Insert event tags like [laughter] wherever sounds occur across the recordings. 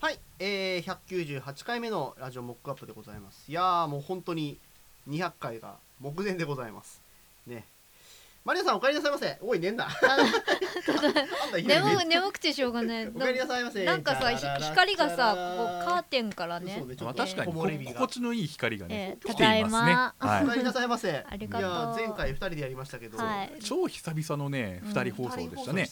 はい、えー、198回目のラジオモックアップでございます。いやーもう本当に200回が目前でございます。ね。マリアさんお帰りなさいませ。おい寝んな。[laughs] 眠ね眠くてしょうがない。お帰りなさいませ。なんかさひ光がさこうカーテンからね。まあ確かに心地のいい光がねえー来ていますね。お帰りなさいませ。ありがとう。いや前回2人でやりましたけど。超久々のねうん。二人放送でしたね。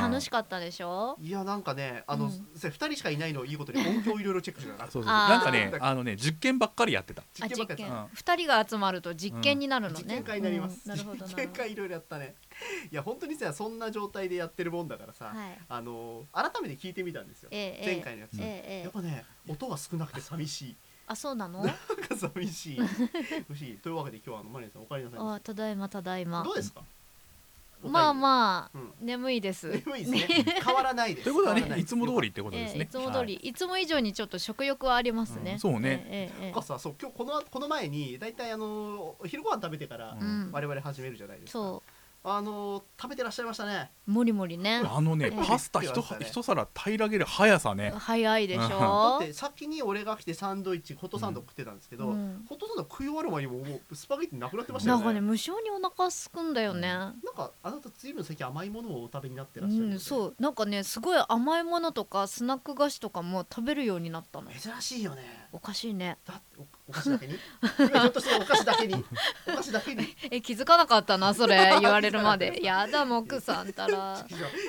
楽しかったでしょ？いやなんかねあの、うん。2人しかいないのいいことに音響いろいろチェックしながら。そうそうあー。なんかねあのね実験ばっかりやってた。あ実実験。二人が集まると実験になるのね。実験会になります、うん。なるほどな実験会いろいろやったね。いや本当にさそんな状態でやってるもんだからさ、はい。あの改めて聞いてみたんですよ、ええ前回のやつ、ええええ。やっぱね音が少なくて寂しい。あそうなの？[laughs] なんか寂しい。寂しいというわけで今日はあのマリアさんお帰りなさいまあただいまただいせま。どうですか？まあまあうん。眠いです。眠いですね。変わらないです。[laughs] ということはねい。つも通りってことですね。ええいつも通り。はい。いつも以上にちょっと食欲はありますね。うんそうね。なんかさそう今日このこの前にだいたいあのお昼ご飯食べてから我々始めるじゃないですか、そあの食べてらっしゃいましたね。うもりもりね。あのねええ。パスタ一ね。一皿平らげる速さね。早いでしだょって先に俺が来てサンドイッチホットサンド食ってたんですけど、うん。ホットサンド食い終わる前にもうもうスパゲッティなくなってましたよね。なんかね無性にお腹すくんだよね。なんかあなた随分最近甘いものをお食べになってうらっしゃる、んそう。なんかねすごい甘いものとかスナック菓子とかも食べるようになったの。珍しいよね。おかしいね。だっておお菓子だけに？今ひょっとしてお菓子だけに。お菓子だけに。[laughs] え気づかなかったなそれ言われるまで。やだもくさんたら。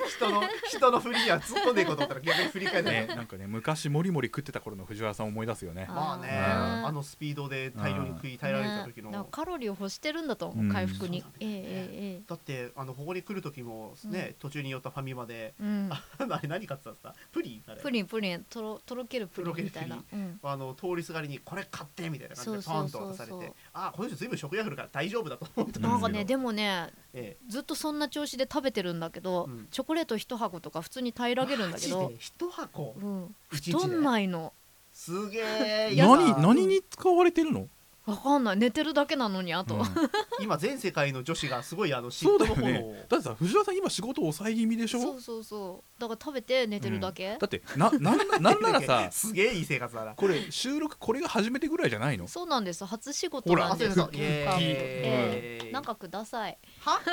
人の人の振りには突っ込んでいこうと思ったら逆に振り返って。ねなんかね昔もりもり食ってた頃の藤原さんを思い出すよね。まあねあーあのスピードで大量に食い耐えられた時の、ねカロリーを欲してるんだと思ううん。回復に、ね。ええ。えだってあのここに来る時もね、途中に寄ったファミマでえうん。あ [laughs] あれ何買ってたんですか？プリン？あれ。プリンプリン。とろとろけるプリンみたいな。あの通りすがりにこれ買ってみたいな感じでそうパンと渡されてあこの人ずいぶん食欲あるから大丈夫だと思ったんですけど。なんかねでもねえずっとそんな調子で食べてるんだけど、うん。チョコレート一箱とか普通に平らげるんだけど。一箱？うん、太んないの。すげえ何何に使われてるの？わかんない。寝てるだけなのにあと、うん。[laughs] 今全世界の女子がすごいあの嫉そうだ妬のよ炎を、ね。だってさ藤原さん今仕事抑え気味でしょ？そう。そうそう。だから食べて寝てるだけ、だってななんなんならさ [laughs] すげえいい生活だな。これ収録これが初めてぐらいじゃないの？そうなんです初仕事ほらなんですそうそうイエーイ。ええなんかください。は？[laughs]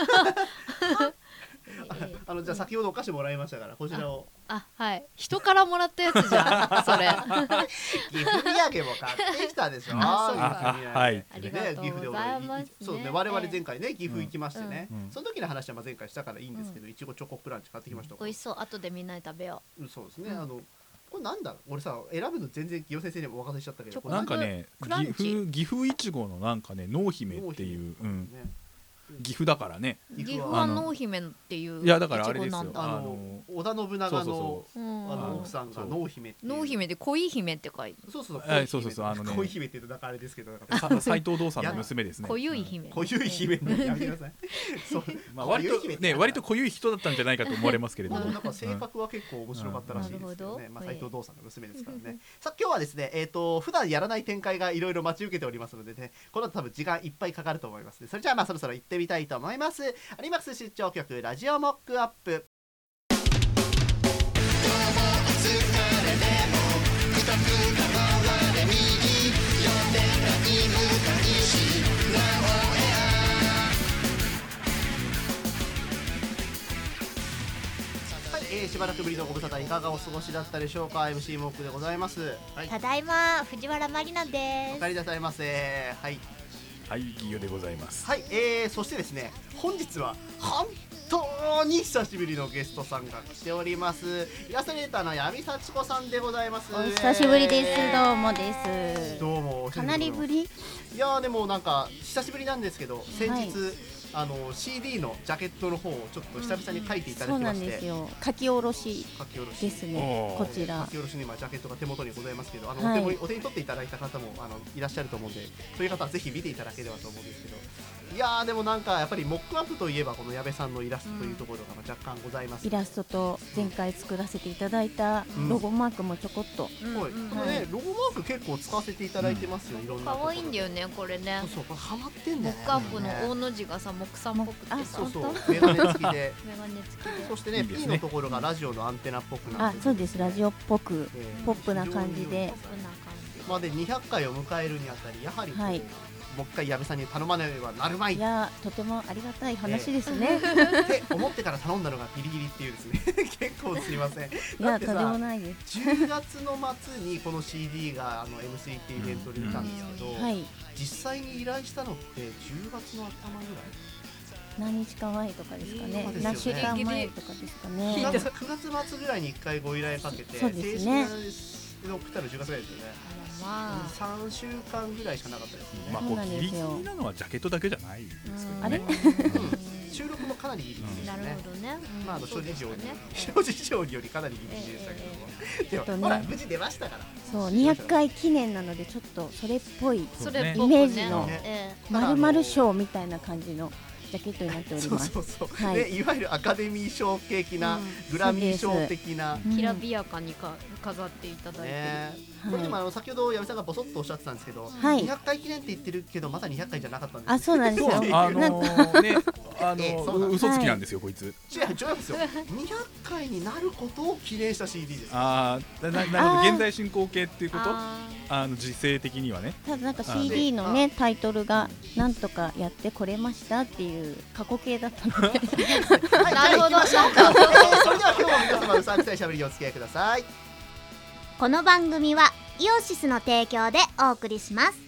ええ [laughs] あのじゃあ先ほどお菓子もらいましたからこちらを。あはい。人からもらったやつじゃん [laughs] それ。岐阜土産も買ってきたでしょ。[laughs] あそうか。岐阜土産あはい。ありがとうございますね。そうね我々前回ね岐阜行きましてね、うんうん。その時の話はまあ前回したからいいんですけど、いちごチョコクランチ買ってきました、美味しそう。後でみんなで食べよう。んそうですね、うんあのこれなんだ俺さ選ぶの全然清先生にもお任せしちゃったけどなんかね岐阜岐阜いちごのなんかね濃姫っていう、うん、ねう岐阜だからね。岐阜はは濃姫っていういやだからあれですよ。あの織田信長のそうそうう。んあの奥さんが濃姫濃姫で恋姫って書いて。そうそうはいそうそうそうあのね。恋姫って言うとなんかあれですけど。斎藤道さんの娘ですね。濃ゆい姫。濃ゆい姫ねやめてください。そう。[laughs] まあ割とね割と濃ゆい人だったんじゃないかと思われますけれども。なんか性格は結構面白かったらしいですけどね、うんなるほど。まあ斉藤道さんの娘ですからね。さあ今日はですね、えっ、と普段やらない展開がいろいろ待ち受けておりますのでね、この後多分時間いっぱいかかると思います。ね。それじゃあまあそろそろ行ってみたいと思います。有マックス出張局ラジオモックアップ。はい、えー、しばらくぶりのご無沙汰いかがお過ごしだったでしょうか？MC モックでございます。はいただいま藤原まりなおで帰りなさいませ。はいはい企業でございます。はい、えー、そしてですね本日は本当に久しぶりのゲストさんが来ております。イラストレーターの闇幸子さんでございます。お久しぶりです。どうもです。どうもかなりぶり？いやーでもなんか久しぶりなんですけど先日、はいあの CD のジャケットの方をちょっと久々に書いていただそうなきまして、んですよ。書き下ろし書き下ろしですね。こちら。書き下ろしに今ジャケットが手元にございますけどあの、はい。お手もお手に取っていただいた方もあのいらっしゃると思うんでそういう方はぜひ見ていただければと思うんですけど。いやーでもなんかやっぱりモックアップといえばこの矢部さんのイラストというところがまあ若干ございます、イラストと前回作らせていただいたうんロゴマークもちょこっと、はい、うん。うん。このねロゴマーク結構使わせていただいてますよ、いろんなところ可愛いんだよねこれね。そうそうこれハマってんだよね。モックアップのね大の字がさ木さんっぽくてそうそう本メガネ付きで。[laughs] メガネ付きで。そしてねいいです P ねのところがラジオのアンテナっぽくなってあそうです。ラジオっぽくえーポップな感じで。ポップな感じまあで200回を迎えるにあたりやはりこう、はいもう一回矢部さんに頼まねばなるまい。いやーとてもありがたい話ですね、って思ってから頼んだのがギリギリっていうですね。[laughs] 結構すいません。いだやとんでもないです。10月の末にこの CD があの M3 っていうイベントで出たんですけど、はい。実際に依頼したのって10月の頭ぐらい？何日か前とかですかね。ね。何週間前とかですか9ね月 ,9 月末ぐらいに1回ご依頼かけてそうですね。正式な送ったの10月ぐらいですよねあらまあ3週間ぐらいしかなかったですね、まあそうなんこうギリギですよリなのはジャケットだけじゃないですけどね。収録もかなりギリギリでしなるたねほどね。うん。まあ、あの諸そうで事情に、すよね諸事情によりかなりギリギリでしたけど。も、でも、とね。ほら無事出ましたから。そう200回記念なのでちょっとそれっぽいイメージのまるまる賞みたいな感じのジャケットになっております。そうそう、はい。でいわゆるアカデミー賞的な、うん。グラミー賞的な、きらびやかにか飾っていただいてこれでもあの先ほど矢部さんがボソッとおっしゃってたんですけど、はい。200回記念って言ってるけどまだ200回じゃなかったんですあそうなんですよ。あのーねあの [laughs] 嘘つきなんですよこいつ。違う違うんですよ。200回になることを記念した CD です。ああななるほど。現在進行形っていうこと？ああの時勢的にはね。ただなんかあ CD のねタイトルがなんとかやってこれましたっていう過去形だったので。はい、なるほどそれでは今日も皆様うさんくさいしゃべりにお付き合いくださいこの番組はイオシスの提供でお送りします。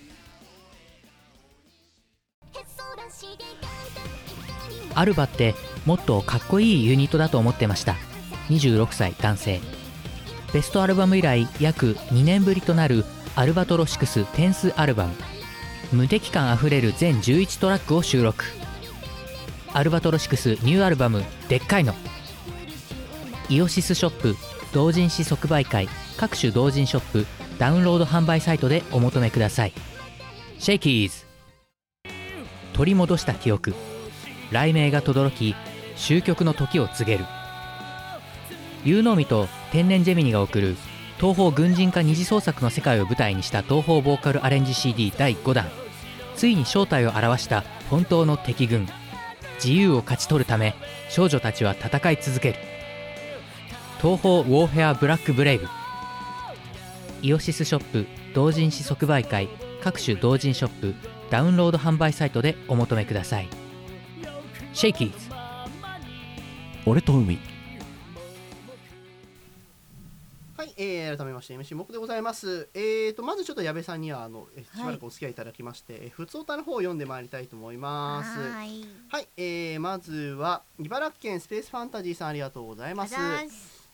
アルバってもっとかっこいいユニットだと思ってました。26歳男性。ベストアルバム以来約2年ぶりとなるアルバトロシクステンスアルバム。無敵感あふれる全11トラックを収録。アルバトロシクスニューアルバム「でっかいの」イオシスショップ同人誌即売会。各種同人ショップダウンロード販売サイトでお求めください。シェイキーズ。取り戻した記憶。雷鳴が轟き終局の時を告げる。有能美と天然ジェミニが送る東方軍人化二次創作の世界を舞台にした東方ボーカルアレンジ CD 第5弾。ついに正体を表した本当の敵軍。自由を勝ち取るため少女たちは戦い続ける。東方ウォーフェアブラックブレイブ。イオシスショップ同人誌即売会各種同人ショップダウンロード販売サイトでお求めくださいシェイキーズ俺と海はい、えー、改めまして MC 木でございます。えーとまずちょっと矢部さんにはあのえしばらくお付き合いいただきまして、えーふつおたの方を読んでまいりたいと思います。はーいはい、えー、まずは茨城県スペースファンタジーさんありがとうございます。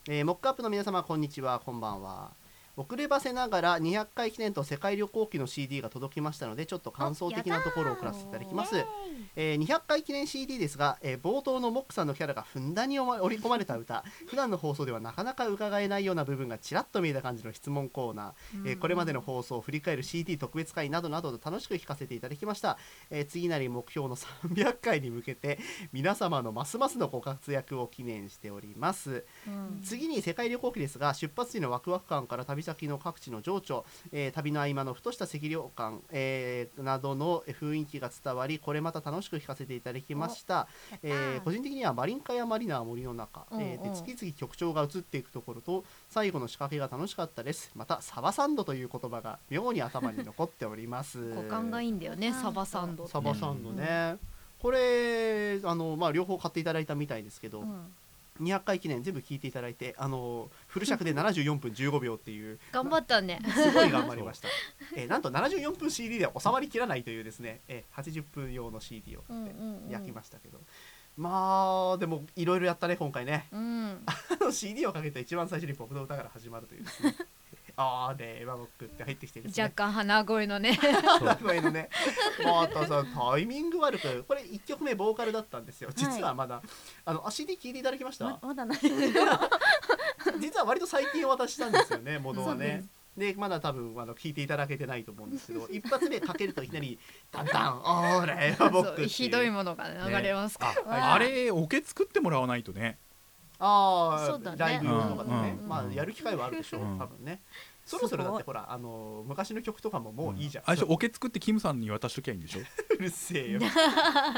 えー、モックアップの皆様こんにちはこんばんは。遅ればせながら200回記念と世界旅行記の CD が届きましたのでちょっと感想的なところを送らせていただきます。えー200回記念 CD ですが、えー冒頭のモックさんのキャラがふんだんに織り込まれた歌。普段の放送ではなかなか伺えないような部分がちらっと見えた感じの質問コーナー、えーこれまでの放送を振り返る CD 特別会などなどと楽しく聞かせていただきました、えー次なる目標の300回に向けて皆様のますますのご活躍を記念しております、次に世界旅行記ですが出発時のワクワク感から旅先の各地の情緒、えー旅の合間のふとした赤涼感、えーなどの雰囲気が伝わりこれまた楽しく聞かせていただきました、えー個人的にはマリンカやマリナー森の中、えーでうん。うん次々曲調が移っていくところと最後の仕掛けが楽しかったです。またサバサンドという言葉が妙に頭に残っております。[laughs] 五感がいいんだよねサバサンドサバサンドね、これあの、まあ、両方買っていただいたみたいですけど、うん200回記念全部聞いていただいてあのフル尺で74分15秒っていう [laughs] 頑張ったね。[laughs] すごい頑張りました、えーなんと74分 CD では収まりきらないというですね、えー80分用の CD をうんうんうん。焼きましたけど、まあでもいろいろやったね今回ね。うん。[laughs] あの CD をかけて一番最初に僕の歌から始まるというですねあーねエヴァボックって入ってきてですね。若干鼻声のね。声のね。またさタイミング悪くこれ1曲目ボーカルだったんですよ。実はまだ、あのあ CD 聞いていただきました、ままだない。[laughs] 実は割と最近お渡ししたんですよね、ものはね。す。でまだ多分あの聞いていただけてないと思うんですけど [laughs] 一発目かけるといきなり「ダンダンオーレーボック」ひどいものが流れますから、ああれオケ作ってもらわないとね。ああ、そうだね。ライブ用とかでね、うん。まあやる機会はあるでしょう、うん。多分ねそろそろだってほらあの昔の曲とかももういいじゃん、あれでしょオケ作ってキムさんに渡しときゃいいんでしょ？[laughs] うるせえよ。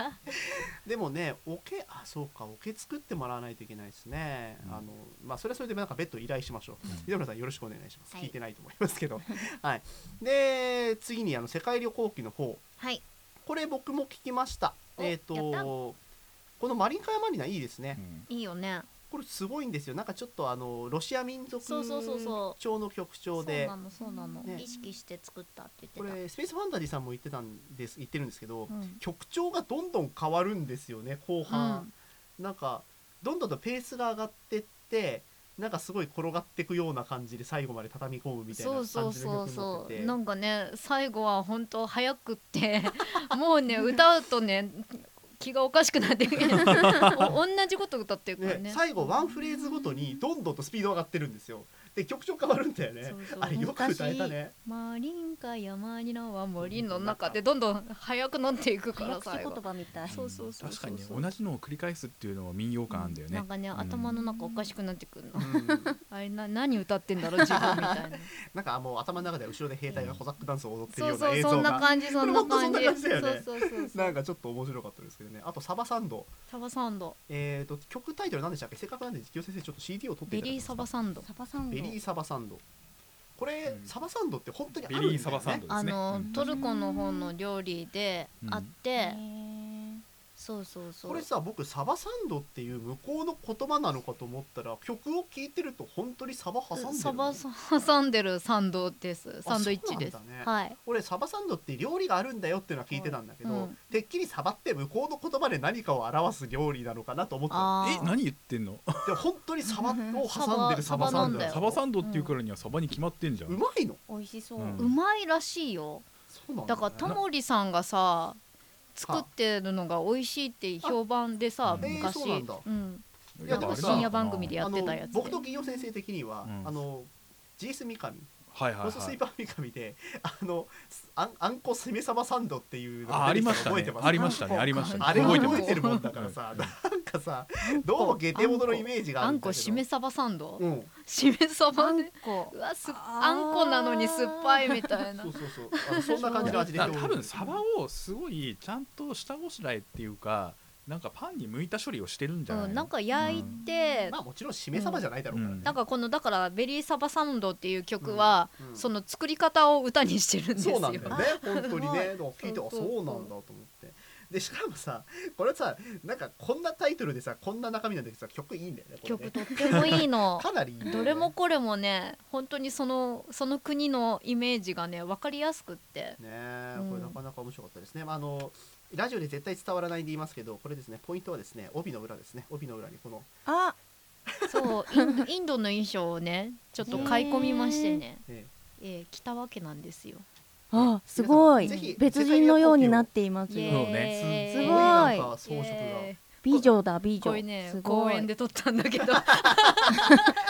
[laughs] でもねオケあそうかオケ作ってもらわないといけないですね、うん。あのまあそれはそれでなんか別途依頼しましょう、うん。秀村さんよろしくお願いします、はい。聞いてないと思いますけど。[laughs] はい。で次にあの世界旅行記の方。はい。これ僕も聞きました。おえっ、とやった。このマリンカヤマリナいいですね、うん。いいよねこれすごいんですよ。なんかちょっとあのロシア民族そうそうそうそう。調の曲調で。そうなのそうなの、ね。意識して作ったってこ言ってれスペースファンタジーさんも言ってたんです言ってるんですけど、た、うん。曲調がどんどん変わるんですよね後半、なんかどんどんとペースが上がってってなんかすごい転がっていくような感じで最後まで畳み込むみたいなそうそう感じの曲になそうそうっててなんかね最後は本当早くって [laughs] もうね歌うとね気がおかしくなってくる [laughs] お [laughs] 同じこと歌ってるからね。ね最後ワンフレーズごとにどんどんとスピード上がってるんですよで曲調変わるんだよね。そうそう。あれよく歌えたね。マリンか山にのは森の中でどんどん速くなっていくから早口最後。言葉みたい。そうそうそう確かにねそう同じのを繰り返すっていうのは民謡感あんだよね、なんかね、うん頭の中おかしくなってくるの、うん。[laughs] あれな何歌ってんだろう自分みたいな。[laughs] なんかもう頭の中で後ろで兵隊がコザックダンスを踊ってるそうようなそうそんな映像が。感じ [laughs] そんな感じ。そんな感じだよね。そうそうそうそう。なんかちょっと面白かったですけどね。あとサバサンド。サバサンド。えー、と曲タイトル何でしたっけ？せっかくなんで実況先生ちょっと CD を取っていただけベリーサますかバサンド。サバサンドベリーサバサンド。これ、うん。サバサンドって本当にあベるんだよ、ね、リーサバサンドですね。あの、うん。トルコの方の料理であって、へーそうそうそう。これさ僕サバサンドっていう向こうの言葉なのかと思ったら曲を聴いてると本当にサバ挟んでるの？サバ挟んでるサンドです。サンドイッチです、ね。はい。俺サバサンドって料理があるんだよっていうのは聞いてたんだけど、うん。てっきりサバって向こうの言葉で何かを表す料理なのかなと思ってたえ何言ってんの？でも本当にサバを挟んでるサバサンド。サバサバサンドっていうからにはサバに決まってんじゃん、うまいの？美味しそう、うん。うまいらしいよ。そうなんだ,、ね、だからタモリさんがさ作ってるのが美味しいって評判でさあえー昔、そうなんだ。うん、いやでもさ深夜番組でやってたやつで。僕と企業先生的には、うん。あの GS 三上。はいはいはい。コススイーパー三上で [laughs] あのあんあんこ攻めサバサンドっていうのあが出てきたありましたね。の覚えてます？ありましたね。ありましたね。あれ覚えてるもんだからさかさどうもゲテモノのイメージがああんこるんだけど。しめサバサンド、うん。しめサあんバでこ。うわすあんこなのに酸っぱいみたいな。そうそうそう。あのそんな感じの味で多分サバをすごいちゃんと下ごしらえっていうかなんかパンに向いた処理をしてるんじゃないの、うん、なんか焼いて、まあもちろんしめサバじゃないだろうからね、なんかこのだから「ベリーサバサンド」っていう曲は、その作り方を歌にしてるんですよ。そうなんだよね。本当にね。聞いてあそうそうそう。そうなんだと思ってでしかもさこれさなんかこんなタイトルでさこんな中身なんだけどさ曲いいんだよねこれね。曲とってもいいの。[laughs] かなりいいんだよね。どれもこれもね本当にそのその国のイメージがね分かりやすくって。ねえうんこれなかなか面白かったですね、まあ、あのラジオで絶対伝わらないんで言いますけどこれですねポイントはですね帯の裏ですね。帯の裏にこの、あそうインドインドの衣装をねちょっと買い込みましてね、[laughs] ええ。ー着たわけなんですよあすごい。ぜひ別人のようになっていますそうーイ。えすごい。装飾が。美女だ美女。れねすごい。公園で撮ったんだけど、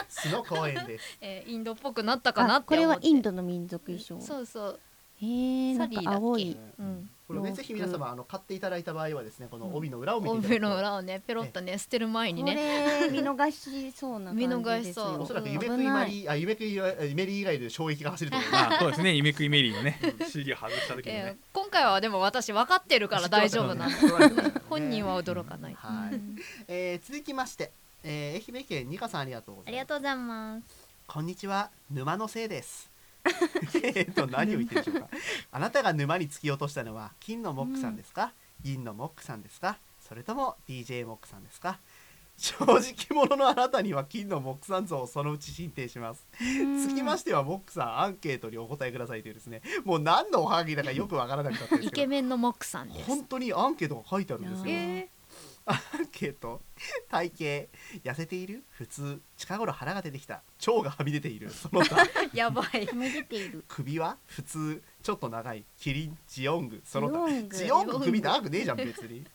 素の公園です。[laughs] えーインドっぽくなったかなあこれって。思ってはインドの民族衣装。そうそう。へえなんかサリーだっけ？青い。うんこれねぜひ皆様あの買っていただいた場合はですねこのうん帯の裏を見て帯の裏をねペロッとね捨てる前にこねれ [laughs] 見逃しそうな感じですよ。見逃しそう。おそらくうん。夢食いマリーあ夢食いメリー以外で衝撃が走ると思いますまあそうですね夢食いメリーのね [laughs] CD 外した時にえーね、今回はでも私分かってるから大丈夫な本人は驚かない、はい、えー続きまして、えー愛媛県ニカさんありがとうございます。ありがとうございます。こんにちは。沼のせいです [laughs] えっと何を言ってるんでしょうか。あなたが沼に突き落としたのは金のモックさんですか、銀のモックさんですか？それとも DJ モックさんですか？正直者のあなたには金のモックさん像をそのうち進呈します。つきましてはモックさんアンケートにお答えくださいというですね。もう何のおはがきだかよくわからなくなったんですイけど。ケメンのモックさんです。本当にアンケートが書いてあるんですよ、えアンケート。体型痩せている？普通。近頃腹が出てきた。腸がはみ出ている。その他。ー、[laughs] やばい。はみ出ている。首は？普通。ちょっと長い。キリン。ジオング。その他。ジオング。首長くねえじゃん別に。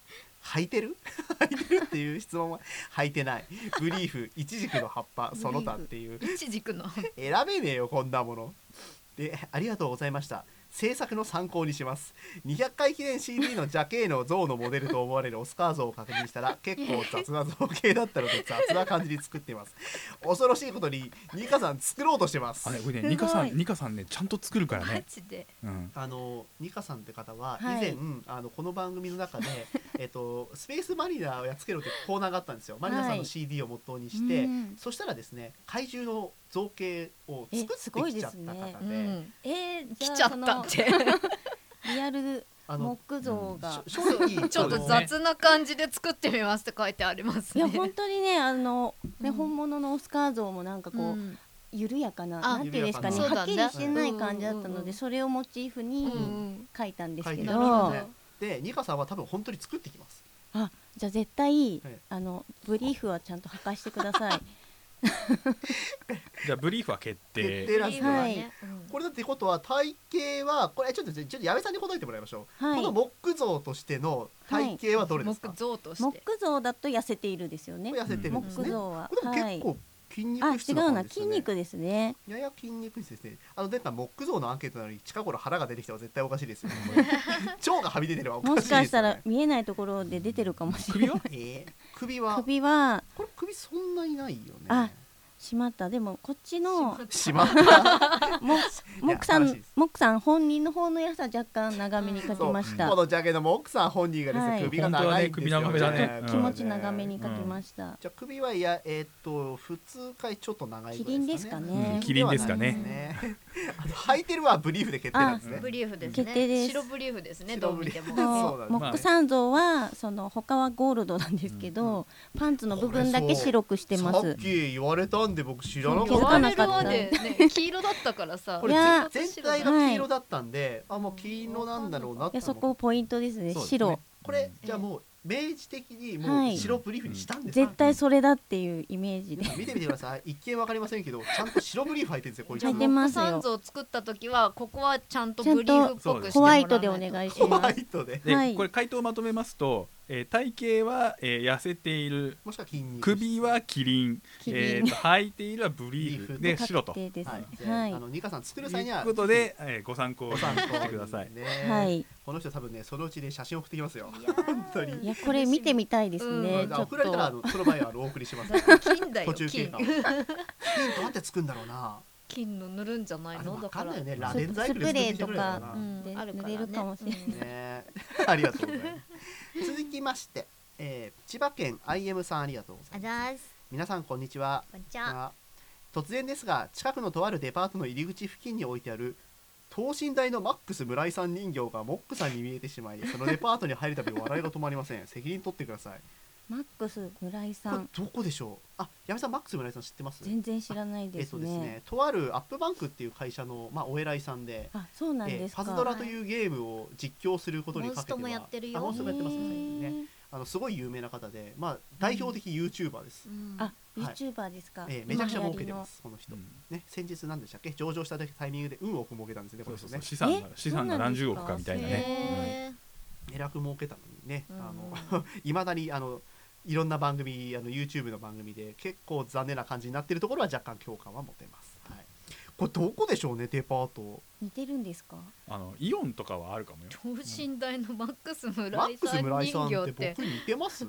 履いてる？履いてるっていう質問は？履いてない。ブリーフ。イチジクの葉っぱ。その他っていう。いちじくの。選べねえよこんなもの。でありがとうございました制作の参考にします。200回記念 CD のジャケーの像のモデルと思われるオスカー像を確認したら結構雑な造形だったので雑な感じに作っています。恐ろしいことにニカさん作ろうとしてます。あれこれねニカさんニカさんねちゃんと作るからマね、ジで。うん、あのニカさんって方は以はい。前、あのこの番組の中で [laughs] えっとスペースマリナーをやっつけろというコーナーがあったんですよ。マリナさんの CD を元にして、うん。そしたらですね怪獣の造形を作えすごってきちゃっいで。すねた方で、うん。えー、来ちゃったって。[laughs] リアル木像が、しょ正直ちょっと雑な感じで作ってみますって書いてありますね。いや本当にねあのね、うん。本物のオスカー像もなんかこう、うん。緩やかなあなんていうんですかねはっきりしてない感じだったので、うんうんうんそれをモチーフうにん書いたんですけ書いてど、あるんですね。でニカさんは多分本当に作ってきます。あじゃあ絶対、はいあのブリーフはちゃんと履かしてください [laughs] [laughs] じゃあブリーフは決決定定なんですね、はい。うんこれだってことは体型はこれちょっとちょっと矢部さんに答えてもらいましょう、はい。この木像としての体型はどれですか、木像とし木て像だと痩せているですよね。痩せてるんですね、木像は。これでもはい結構筋肉あ違質うなな感じですよね筋肉ですね。やや筋肉質ですね。あの出た木像のアンケートなのに近頃腹が出てきたら絶対おかしいですよ。[laughs] ね腸がはみ出てればおかしいもですよ、ね、しかしたら見えないところで出てるかもしれない。首は？[laughs] えー首は？首は？これ首そんなにないよね。あしまった。でもこっちのしまった。[laughs] もモックさんいや楽しいです。モックさん本人の方のやつは若干長めに書きました。このジャケのモックさん本人がですね、はい。首が長いんですよ、ね首長めだね。うん。気持ち長めに書きました、じゃあ首はいやえーっと普通かちょっと長いぐらいですかね。キリンですかね。うんキリンですかねあの履いてるはブリーフで決定なんですね。ブリーフですね。決定です。白ブリーフですねどう見て白ブリーフ。も。そうなんです。モックさん像はその他はゴールドなんですけど、パンツの部分だけ白くしてます。さっき言われたんで僕知らなか気づった。かなかった我々はねね黄色だったからさ。これいや全体が黄色だったんで、あもう黄色なんだろうなっていやそこポイントですね。そうですね。白。これじゃあもう明示的にもうはい。白ブリーフにしたんですか、絶対それだっていうイメージで。見てみてください。一見わかりませんけどちゃんと白ブリーフ履いてるんですよこいつ履いてますよ。サンズを作った時はここはちゃんとブリーフっぽくしてもらわないと。ホワイトでお願いしホます。ワイトで。で、はい。これ回答をまとめますと、えー体型は、えー痩せている。もしくは筋肉首はキリン。キリン。えーと履いているはブリーフ。で白と確定ですはい。ね、ではい。あのニカさん作るとい際には。うことで、えーご参考にご参考してください。ねはい。この人多分ねそのうちで写真送ってきますよ。いやー。本当に。いやこれ見てみたいですね、うん。あちょっ送られたらあとのその場合はあのお送りしますだって金だよ途中経金過を。金。[laughs] どうやって作るんだろうな金の塗るんじゃないの？だから。ねス螺鈿細工で作ってきてくれるかうんであるからね塗れるかもしれない。ね。[laughs] ありがとうございます。続きまして、えー千葉県 IM さんありがとうございます。皆さんこんにちは。突然ですが近くのとあるデパートの入り口付近に置いてある等身大のマックス村井さん人形がモックさんに見えてしまいそのデパートに入るたび笑いが止まりません。責任取ってください。マックス村井さん。どこでしょう？あ矢部さんマックス村井さん知ってます？全然知らないですえっとですねねとあるアップバンクっていう会社の、まあ、お偉いさんであそうなんえーですか。パズドラというゲームを実況することにかけてはモンストもやってるよ。あモンストもやってますね最近ね。あのすごい有名な方で、まあ、代表的 YouTuber です、うん。あ、はい YouTuber ですか、えーめちゃくちゃ儲けてますこの人、うんね、先日なんでしたっけ？上場したタイミングで運億儲けたんですねこの人ね。そうそうそう。資産がえ資産が何十億かみたいなね。へえらく [laughs] 儲けたのにね、うん [laughs] あのいまだにあのいろんな番組あの YouTube の番組で結構残念な感じになってるところは若干共感は持てます、はい、これどこでしょうねデパート。似てるんですか？うんあのイオンとかはあるかもよ。等身大のマックスマ村井ックスさん村井さんっ人形ってて僕似てます？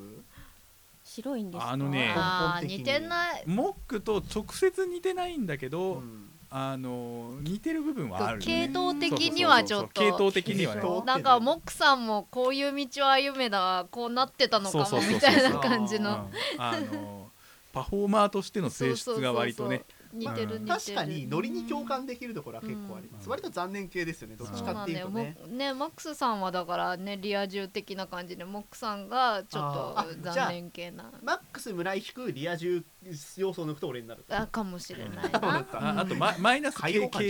白いんですか？あのねあ似てない。モックと直接似てないんだけど、うんあの似てる部分はあるよ系ね。統的にはちょっそうそうそう。系と統的にはね。なんかモックさんもこういう道を歩めだこうなってたのかもみたいな感じうん。のあのパフォーマーとしての性質が割とね。似てるうん。似てる。確かにノリに共感できるところは結構あります、うん。割と残念系ですよね。どっちかっていうとね。ねマックスさんはだからねリア充的な感じでモックさんがちょっと残念系な。マックス村井引くリア充要素を抜くと俺になるあかもしれないそうだなった。ああとママイナス経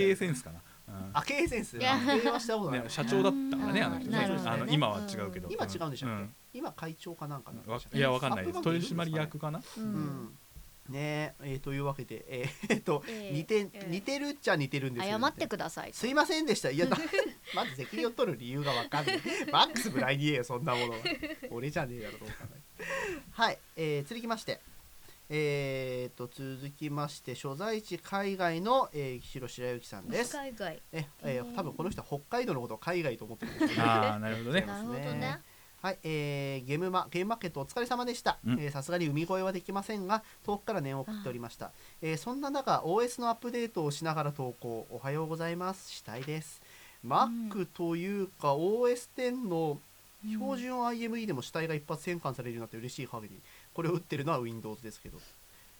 営センスかな。うん。あ経営センス。はしたことない。ね、社長だったからね、うん。あの人ね。ねあの今は違うけど、今違うんでしたっけ、うん。今会長かなんかなんいやわかんないです。取締役かな、ううんんねえーというわけでえーえーとえー似てえー。似てるっちゃ似てるんですけど謝ってくださいすいませんでした。いやだ [laughs] まず責任を取る理由がわかんない。[laughs] マックスブライに言えよそんなものは。俺じゃねえだろどうかなは。い、えー、続きまして。えー、と続きまして所在地海外の、えー、岸白白雪さんです。海外。え、えー、多分この人は北海道のことを海外と思ってるんですよね。ああなるほどね。なるほどねはい、えー、ゲームマゲームマーケットお疲れ様でした。さすがに海越えはできませんが遠くから念を送っておりました、えーそんな中 OS のアップデートをしながら投稿おはようございます。したいです。Mac というか OS10 の標準 IME でも主体が一発変換されるようになって嬉しい限りこれを打ってるのは Windows ですけど、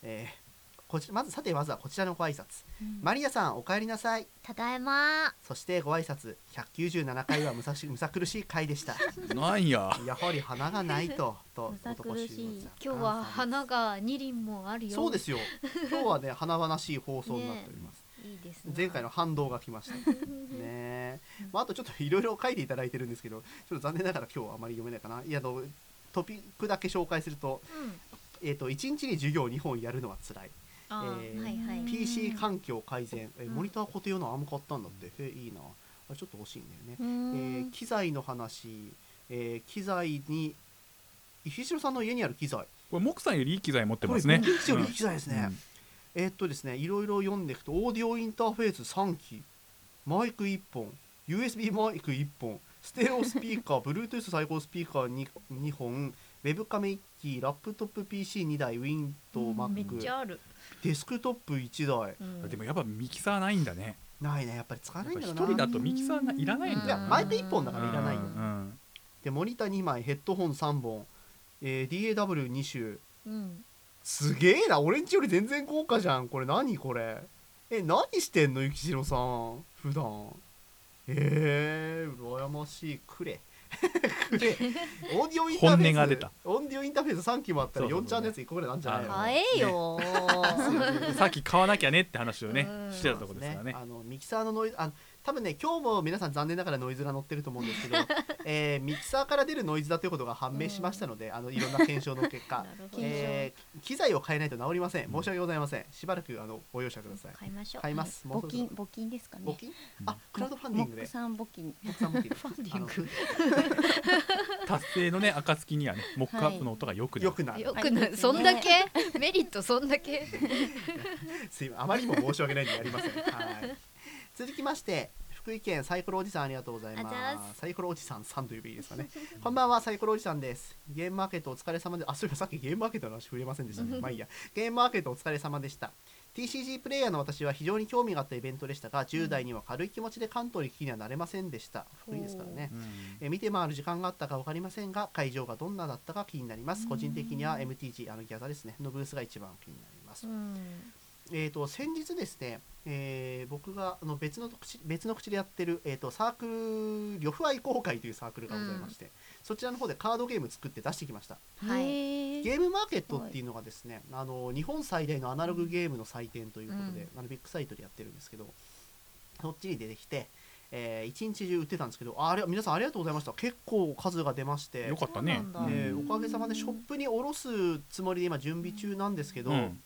えーこちまずさてまずはこちらのご挨拶、マリアさんお帰りなさい。ただいま。そしてご挨拶197回はむさしむさ苦しい回でした。なんや。やはり花がないと [laughs] とむさ苦しい。今日は花が二輪もあるよ。そうですよ。[laughs] 今日はね華々しい放送になっております、いいですね。前回の反動が来ました。[laughs] ねえ、まあ、あとちょっといろいろ書いていただいてるんですけどちょっと残念ながら今日はあまり読めないかな。いやあのトピックだけ紹介すると,、うん。えー、と1日に授業2本やるのは辛い。あーえーはいはい。PC 環境改善、えーうん。モニター固定用のアーム買ったんだって？へえいいな。あれちょっと欲しいんだよね。う、ん。えー機材の話、えー機材に石城さんの家にある機材。これ木さんよりいい機材持ってこれますね僕一応いい機材ですね、うん。えーっとですねいろいろ読んでいくとオーディオインターフェース3機。マイク1本。USB マイク1本。ステレオスピーカー [laughs] Bluetooth 最高スピーカー 2, 2本。ウェブカメ1機。ラップトップ PC2 台。Windows、めっちゃあるデスクトップ1台。うん。でもやっぱミキサーないんだね。ないね。やっぱり使わないんだろうな。一人だとミキサーないらないんだいやマイク1本だからいらないよ、うん。でモニター2枚ヘッドホン3本、えー DAW2 種。うん。すげえな。俺んちより全然豪華じゃん。これ何これ？え何してんの？ゆきしろさん。普段。えー、羨ましい。くれ [laughs] オーディオインターフェース本音が出た。オーディオインターフェース3機もあったらそうそうそう。4ちゃんのやつ1個ぐらいなんじゃないの？買えよ。[laughs] ーさっき買わなきゃねって話をねうん。してたとこですからね。あのミキサーのノイズあの多分ね今日も皆さん残念ながらノイズが乗ってると思うんですけど、[laughs] えーミキサーから出るノイズだということが判明しましたので、あのいろんな検証の結果。[laughs] えー機材を変えないと治りません。申し訳ございません。しばらくあのご容赦ください。買いましょう。買います、もうそろそろ募金募金ですかね。募金？あクラウドファンディングで。さん募金。僕さん募金。ファンディング。[laughs] 達成のね暁にはねモックアップの音がよくなる。よくなる。よくない。そんだけ？メリットそんだけ？すいません。あまりにも申し訳ないんでやりません。はい続きまして福井県サイコロおじさんありがとうございます。サイコロおじさんさんというべきですかね。[laughs] こんばんはサイコロおじさんです。ゲームマーケットお疲れ様であそういえばさっきゲームマーケットの話触れませんでしたね。まあいいや。ゲームマーケットお疲れ様でした。TCG プレイヤーの私は非常に興味があったイベントでしたが10代には軽い気持ちで関東に聞きにはなれませんでした。福井ですからね。う。んえー見て回る時間があったか分かりませんが会場がどんなだったか気になります。個人的には MTG あのギャザですね。のブースが一番気になります、えー、と先日ですね、えー僕があの別の口別の口でやってる、えー、とサークル呂布愛好会というサークルがございまして、そちらの方でカードゲーム作って出してきました。はい。ゲームマーケットっていうのがですね、あの日本最大のアナログゲームの祭典ということで、あのビッグサイトでやってるんですけどそっちに出てきて、えー一日中売ってたんですけどああれ皆さんありがとうございました。結構数が出ましてよかったね。えーおかげさまでショップに卸すつもりで今準備中なんですけど、うん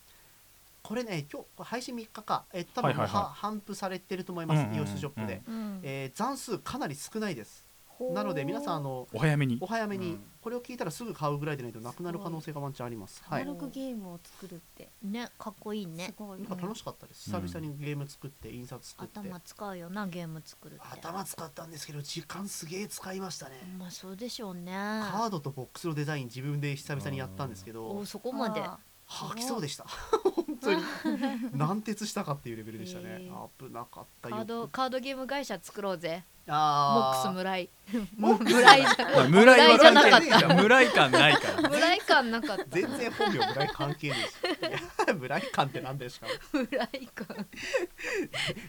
これね今日配信3日か、えー多分はいはいはい。は販布されてると思います、うんうんうんイオシスショップで、うんえー残数かなり少ないです。なので皆さんあのお早めに。お早めに、うん。これを聞いたらすぐ買うぐらいでないとなくなる可能性がワンチャンあります。はい。ゲームを作るって。ねかっこいいね。すごいなん。か楽しかったです、うん。久々にゲーム作って印刷作って。頭使うよなゲーム作るって。頭使ったんですけど時間すげえ使いましたね、まあそうでしょうね。カードとボックスのデザイン自分で久々にやったんですけど。おそこまで。あ吐きそうでした。本当に。[laughs] 軟鉄したかっていうレベルでしたね。へー。危なかった。カーよドカードゲーム会社作ろうぜ。モッあクス村井。モックス村井じゃまあ [laughs] 村井はじゃなかった。村井感ないから。村井感なかった。全然本名村井関係ねえし。い [laughs] や村井感ってなんだよしか？も村井感。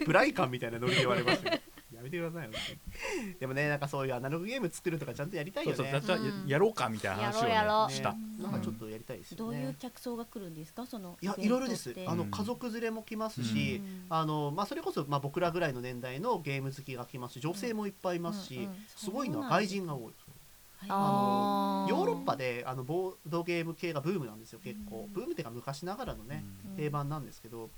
村井感みたいなノリで言われましたよやめてくださいよ。[laughs] でもねなんかそういうアナログゲーム作るとかちゃんとやりたいよね。そうそうじゃあうんやろうかみたいな話をねやろうやろ。うした。ね。なんかちょっとやりたいですよどういうね客層が来るんですか？そのいやいろいろです。あのうん。家族連れも来ますし、うん。あのまあ、それこそまあ僕らぐらいの年代のゲーム好きが来ますし女性もいっぱいいますし、うんうん。すごいのは外人が多いあー。ヨーロッパであのボードゲーム系がブームなんですよ結構。ブームっていうか昔ながらのねうん。定番なんですけど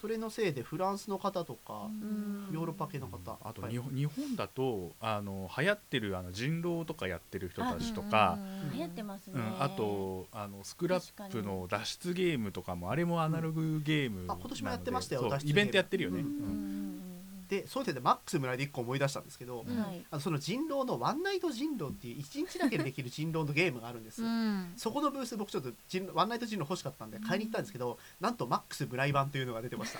それのせいでフランスの方とかうん。ヨーロッパ系の方あとはい日本日本だとあの流行ってるあの人狼とかやってる人たちとか、流行ってますね、うん、あとあのスクラップの脱出ゲームとかもあれもアナログゲームなので、あ今年もやってましたよそう脱出ゲーム。イベントやってるよね、うんうん。うんでそういう点でマックス村井で1個思い出したんですけど、あのその人狼のワンナイト人狼っていう1日だけでできる人狼のゲームがあるんです、うん。そこのブース僕ちょっと人ワンナイト人狼欲しかったんで買いに行ったんですけど、なんとマックス村井版というのが出てました。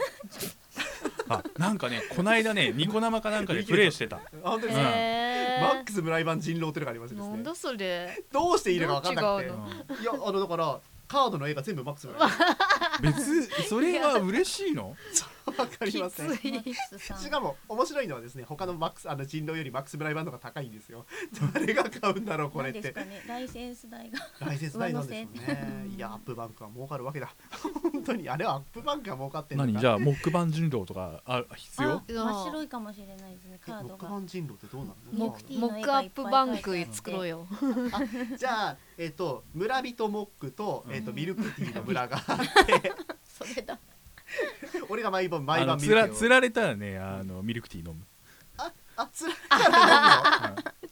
[laughs] あなんかねこの間ねニコ生かなんかでプレイしてた。あ本当ですか、へマックス村井版人狼っていうのがありましてですね。なんだそれ。どうしていいのか分かんなくて。いやあのだからカードの絵が全部マックス村井。[laughs] 別それは嬉しいの？[laughs] わかりません。しかも面白いのはですね他のマックスあの人狼よりマックスブライバンドが高いんですよ。誰が買うんだろうこれって。何ですかねライセンス代が。ライセンス代なんですよね。いやアップバンクは儲かるわけだ。本当にあれはアップバンクが儲かって何？じゃあモック版人狼とかあ必要？あ真っ白いかもしれないですねえモックカードが。バン人狼ってどうなモの？モックモックアップバンク作ろうよ。じゃあえっ、と村人モックと,、えっとうん。ミルクティーの村があって。[laughs] それだ [laughs] 俺が毎晩毎あの晩ミルクティーをつらつられたらねあのミルクティー飲む、あつらい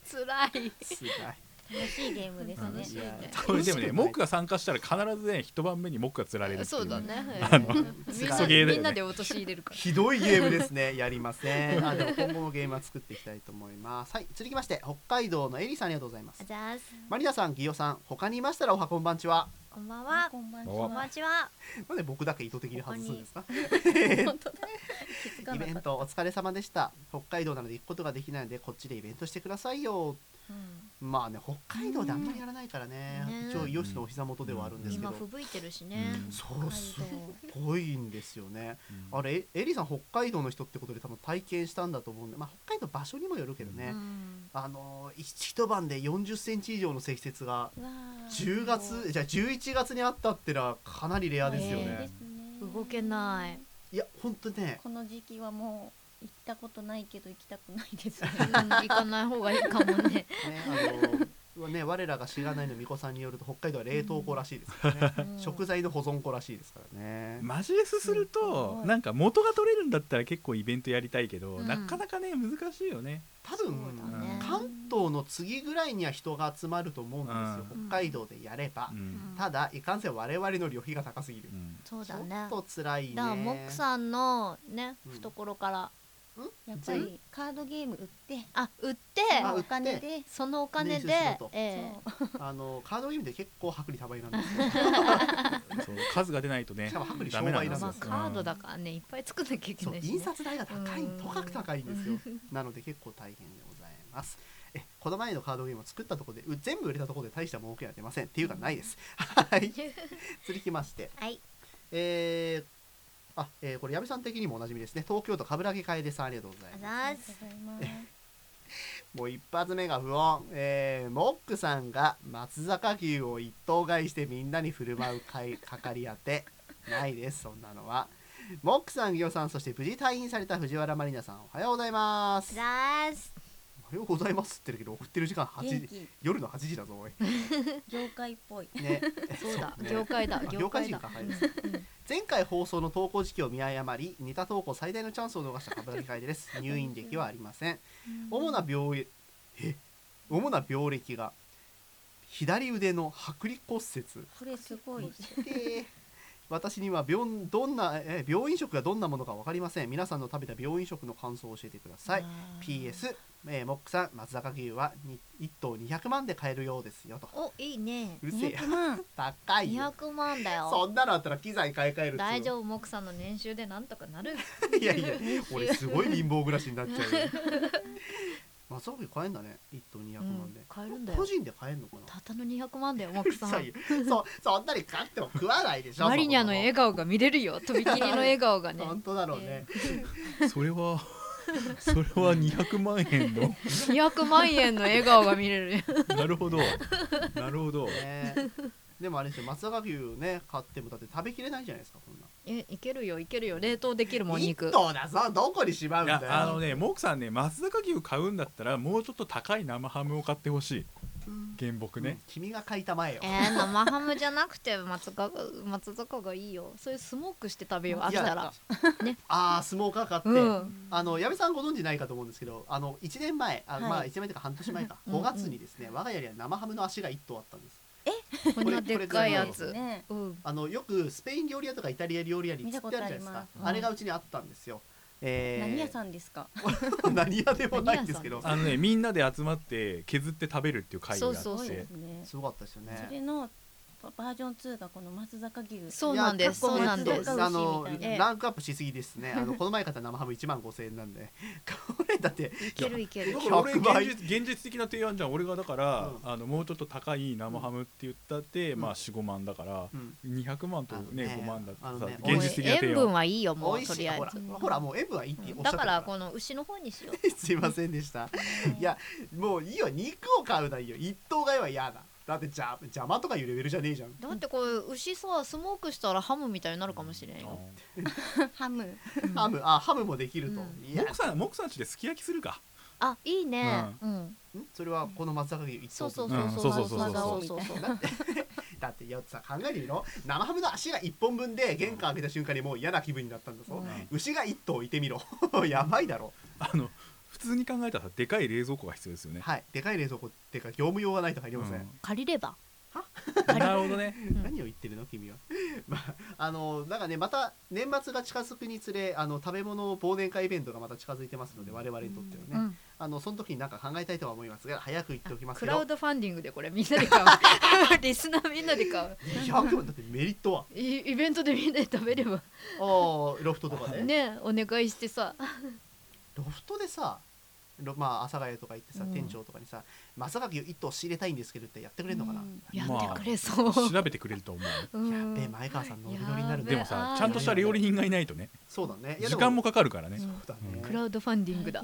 つら [laughs] い。つらい楽しいゲームですね楽しいねこれでもねモックが参加したら必ずね一晩目にモックがつられるっていそうだねあのみんクなソゲーだよねみんなで陥れるからひどいゲームですね。やりません。あでも今後もゲームは作っていきたいと思います。はい、続きまして北海道のエリさんありがとうございますあ。ざーすマリナさん、ギオさん、他にいましたらおはこんばんちは？こんばんはこんばんこんばんこんばんちはなんで僕だけ意図的に外すんですか？[laughs] イベントお疲れ様でした。北海道なので行くことができないのでこっちでイベントしてくださいよ。まあね、北海道であんまりやらないからね。ね一応イオシスのお膝元ではあるんですけど。今。吹雪いてるしね。うん。そうすごいんですよね。うんあれエリさん北海道の人ってことで多分体験したんだと思うんで、まあ北海道場所にもよるけどね。うん。あのー一一晩で40センチ以上の積雪がうわー。10月じゃあ11月にあったってのはかなりレアですよ。ね。動けない。いや本当ね。この時期はもう行ったことないけど行きたくないです。ねうん行かない方がいいかもね。ねあのーね我らがしがないの巫女さんによると北海道は冷凍庫らしいですからね。うん。食材の保存庫らしいですからね。マジレスするとなんか元が取れるんだったら結構イベントやりたいけど、うん。なかなかね難しいよね。多分、ね。関東の次ぐらいには人が集まると思うんですよ、うん。北海道でやれば、うん。ただいかんせん我々の旅費が高すぎる、うん。ちょそうだね。っと辛いね。だからモックさんのねうん。懐からやっぱりカードゲーム売ってあ売って。あ売って。お金でそのお金でえそう。[laughs] あのカードゲームで結構薄利多売なんですよ。[laughs] そう数が出ないとねしかも薄利ダメなんえですよ。商売なんですよ。まあカードだからねいっぱい作んなきゃいけないしね。印刷代が高いうん。とかく高いんですよ。なので結構大変でございます。えこの前のカードゲームを作ったところでう全部売れたところで大した儲けは出ません。っていうかないです。[laughs] はい。続きまして。はい。えーあ、えーこれ矢部さん的にもおなじみですね。東京都冠城楓さんありがとうございあます。ざーすありがとうございます。もう一発目が不穏、えーモックさんが松坂牛を一頭買いしてみんなに振る舞うかいかかり当て。ないですそんなのは。モックさん、ギオさん、そして無事退院された藤原まりなさん、おはようございます。おはようございますって言ってるけど、送ってる時間8時、夜の8時だぞ、おい。[laughs] 業界っぽい。ね、[laughs] そうだ。ね。業界だ。あ業界だ業界人か、はい。前回放送の投稿時期を見誤り、似た投稿最大のチャンスを逃した冠城楓です。[laughs] 入院歴はありません。主な病ええ？主な病歴が左腕の剥離骨折。これすごい。えー私には病どんなえー病院食がどんなものか分かりません。皆さんの食べた病院食の感想を教えてください。PS、えーモックさん松坂牛はに1頭200万で買えるようですよと。おいいね。うるせえ。200万。[laughs] 高いよ。200万だよ。そんなのあったら機材買い替える大丈夫モクさんの年収でなんとかなる。[laughs] いやいや俺すごい貧乏暮らしになっちゃうよ [laughs] 松坂牛買えんだね。1頭200万で、買えるんだよ。個人で買えんのかな？たったの200万だよモクさん。そうよそそんなに買っても食わないでしょ [laughs] マリニャの笑顔が見れるよとびきりの笑顔がね。[laughs] 本当だろうね、[laughs] それはそれは200万円の？200万円の笑顔が見れる。なるほど。なるほど。ねでもあれですよ松坂牛ね買ってもだって食べきれないじゃないですかこんな。えいけるよいけるよ。冷凍できるもん肉一頭だぞどこにしまうんいだよ。やあのねモクさんね松坂牛買うんだったらもうちょっと高い生ハムを買ってほしい。原木ね、君が書いた前よ。えー、生ハムじゃなくて松が松坂がいいよ。それスモークして食べよう飽きたら。ああスモーカー買って、うん。あの矢部さんご存知ないかと思うんですけどあの1年前あ、はい。まあ1年前というか半年前か。うん5月にですね、我が家には生ハムの足が1頭あったんです [laughs] こんなでっかいやこれつね。うん。あのよくスペイン料理屋とかイタリア料理屋に釣ってあるじゃないですか。あれがうちにあったんですよ、えー何屋さんですか？[laughs] 何屋でもないんですけど。何あのねみんなで集まって削って食べるっていう会があって。そうそうそうですね。すごかったですよね。それのババージョン2がこの松坂牛。そうなんです。いやそうなんです。あのランクアップしすぎですね。あのこの前買った生ハム1万5000円なんで。これだっていけるいける。だから俺100倍現実現実的な提案じゃん。俺がだから、うん。あのもうちょっと高い生ハムって言ったって、うん。まあ45万だから、うん。200万とねね5万だってさ、あのね現実的な塩分提案はいいよもうとりあえず。ほらもう塩分はいいっておっしゃった。だからこの牛の方にしよう。[laughs] すいませんでした。いやもういいよ。肉を買うないいよ。一頭買いは嫌だだってじゃ邪魔とかいうレベルじゃねえじゃん。だってこれ牛さスモークしたらハムみたいになるかもしれんよ、[laughs] ハム。ハム。あハムもできると、うん。いやモクさんモクさんちですき焼きするか。あいいね。うん、ん。それはこの松坂牛一頭そう分そうそう。うん。そうそうそうそう。そうそう [laughs] だってよさ考えてみろ。生ハムの足が一本分で玄関開けた瞬間にもう嫌な気分になったんだぞ、牛が一頭いてみろ。[laughs] やばいだろ。あの普通に考えたらさでかい冷蔵庫が必要ですよね、はい。でかい冷蔵庫っていうか業務用がないと入りません、うん。借りれば？[laughs] なるほどね。う [laughs] ん何を言ってるの君は。[laughs] まああのなんかねまた年末が近づくにつれあの食べ物忘年会イベントがまた近づいてますので我々にとってはね、うん。あのその時に何か考えたいとは思いますが早く言っておきますけどクラウドファンディングでこれみんなで買う。リスナーみんなで買う。200万だってメリットは？イイベントでみんなで食べれば。ああロフトとかで、ねお願いしてさ。ロフトでさロまあ阿佐ヶ谷とか行ってさ、うん。店長とかにさ「まさか牛一頭仕入れたいんですけど」ってやってくれるのかな、うん。やってくれそう、調べてくれると思う。うん。やっべえ前川さんノリノリになるでもさちゃんとした料理人がいないとね。そうだね。時間もかかるからね、うんそうだね、クラウドファンディングだ。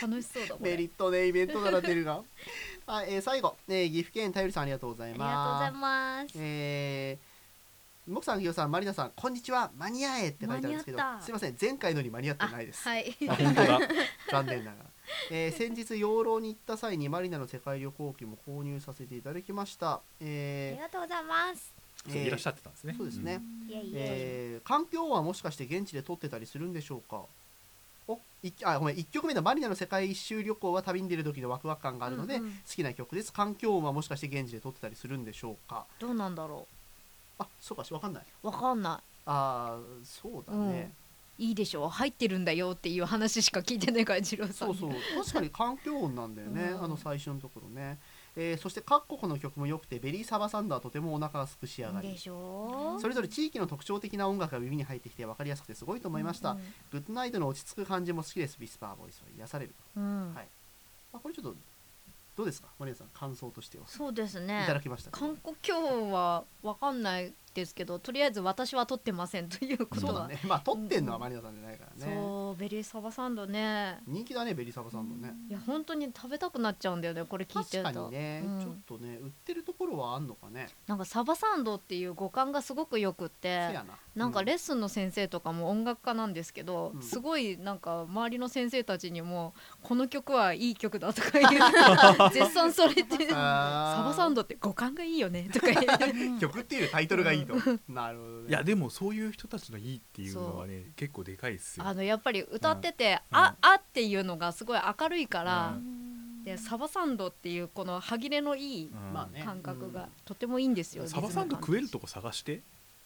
楽しそうだメリットねイベントなら出るが。[laughs] はい、えー最後、えー岐阜県たよりさんありがとうございありがとうございますます。えー、もくさん、ぎよさん、まりなさん、こんにちは、間に合えって書いてあるんですけどすいません、前回のに間に合ってないです。はい。あ本当だ残念ながら。えー先日、養老に行った際にマリナの世界旅行記も購入させていただきました。あえりがとうございます。ーそういらっしゃってたんですね。そうですね。いえいえ。えー、環境はもしかして現地で撮ってたりするんでしょうか？おいあごめん1曲目のマリナの世界一周旅行は旅に出る時のワクワク感があるので、うんうん好きな曲です。環境音はもしかして現地で撮ってたりするんでしょうか？どうなんだろあそうかわかんない。うわかんなあーそうだね、いいいでしょ。入ってるんだよっていう話しか聞いてないから次郎さん。そうそう。確かに環境音なんだよね、[laughs] うん。あの最初のところね、えーそして各国の曲も良くてベリーサバサンダーはとてもお腹がすく仕上がり。でしょ。それぞれ地域の特徴的な音楽が耳に入ってきて分かりやすくてすごいと思いました、グッドナイトの落ち着く感じも好きです。ビスパーボイスは癒される、うん。はい。あこれちょっとどうですか？マリアさん感想としては、そうですいねただきました観光今日はわかんないですけどとりあえず私は撮ってませんということはそうだね。まあ撮ってんのはマリアさんじゃないからね、そうベリーサバサンドね。人気だねベリーサバさんのね、いや本当に食べたくなっちゃうんだよねこれ聞いて確ると。かにね、うん。ちょっとね売ってるところはあんのかね。なんかサバサンドっていう五感がすごくよくっせてやな。うなんかレッスンの先生とかも音楽家なんですけど、うん。すごいなんか周りの先生たちにもこの曲はいい曲だとか言う。[laughs] 絶賛されてサバサンドって五感がいいよねとか言って曲っていうタイトルがいいと、[laughs] なるほどね。いやでもそういう人たちのいいっていうのはね結構でかいですよ。あのやっぱり歌ってて、うん。ああっていうのがすごい明るいから、うでサバサンドっていうこの歯切れのいい感覚がとてもいいんですよ、サバサンド食えるとこ探して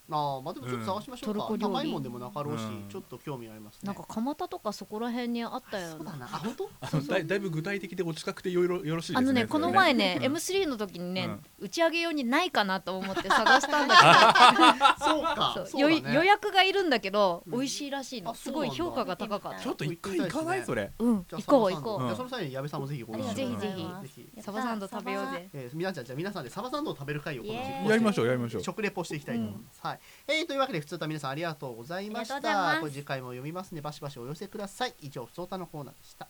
ああまあでもちょっと探しましょうか、うんトルコ料理。甘いもんでもなかろうし、うん。ちょっと興味ありますね。なんか蒲田とかそこら辺にあったよそうだうな。なあ本当？あのだいだいぶ具体的でお近くてよろよろしいですねあのねこの前ね、それ M3 の時にね、うん。打ち上げ用にないかなと思って探したんだ [laughs] そうか。けどそうだね。よ予約がいるんだけど、うん。美味しいらしいの。あすごい評価が高かった。ちょっと一回行かない？それ。うん。行こう行こう。んじゃあその際に矢部さんもぜひご一緒にぜひぜひ。ぜひ。うサバサンド食べようぜ。えー、皆さんじゃあ皆さんでサバサンドを食べる会をこのやりましょうやりましょう。食レポしていきたいと思います、はい、えー、というわけで普通と皆さんありがとうございましありがとうございます。たこれ次回も読みますね。バシバシお寄せください以上普通歌のコーナーでした。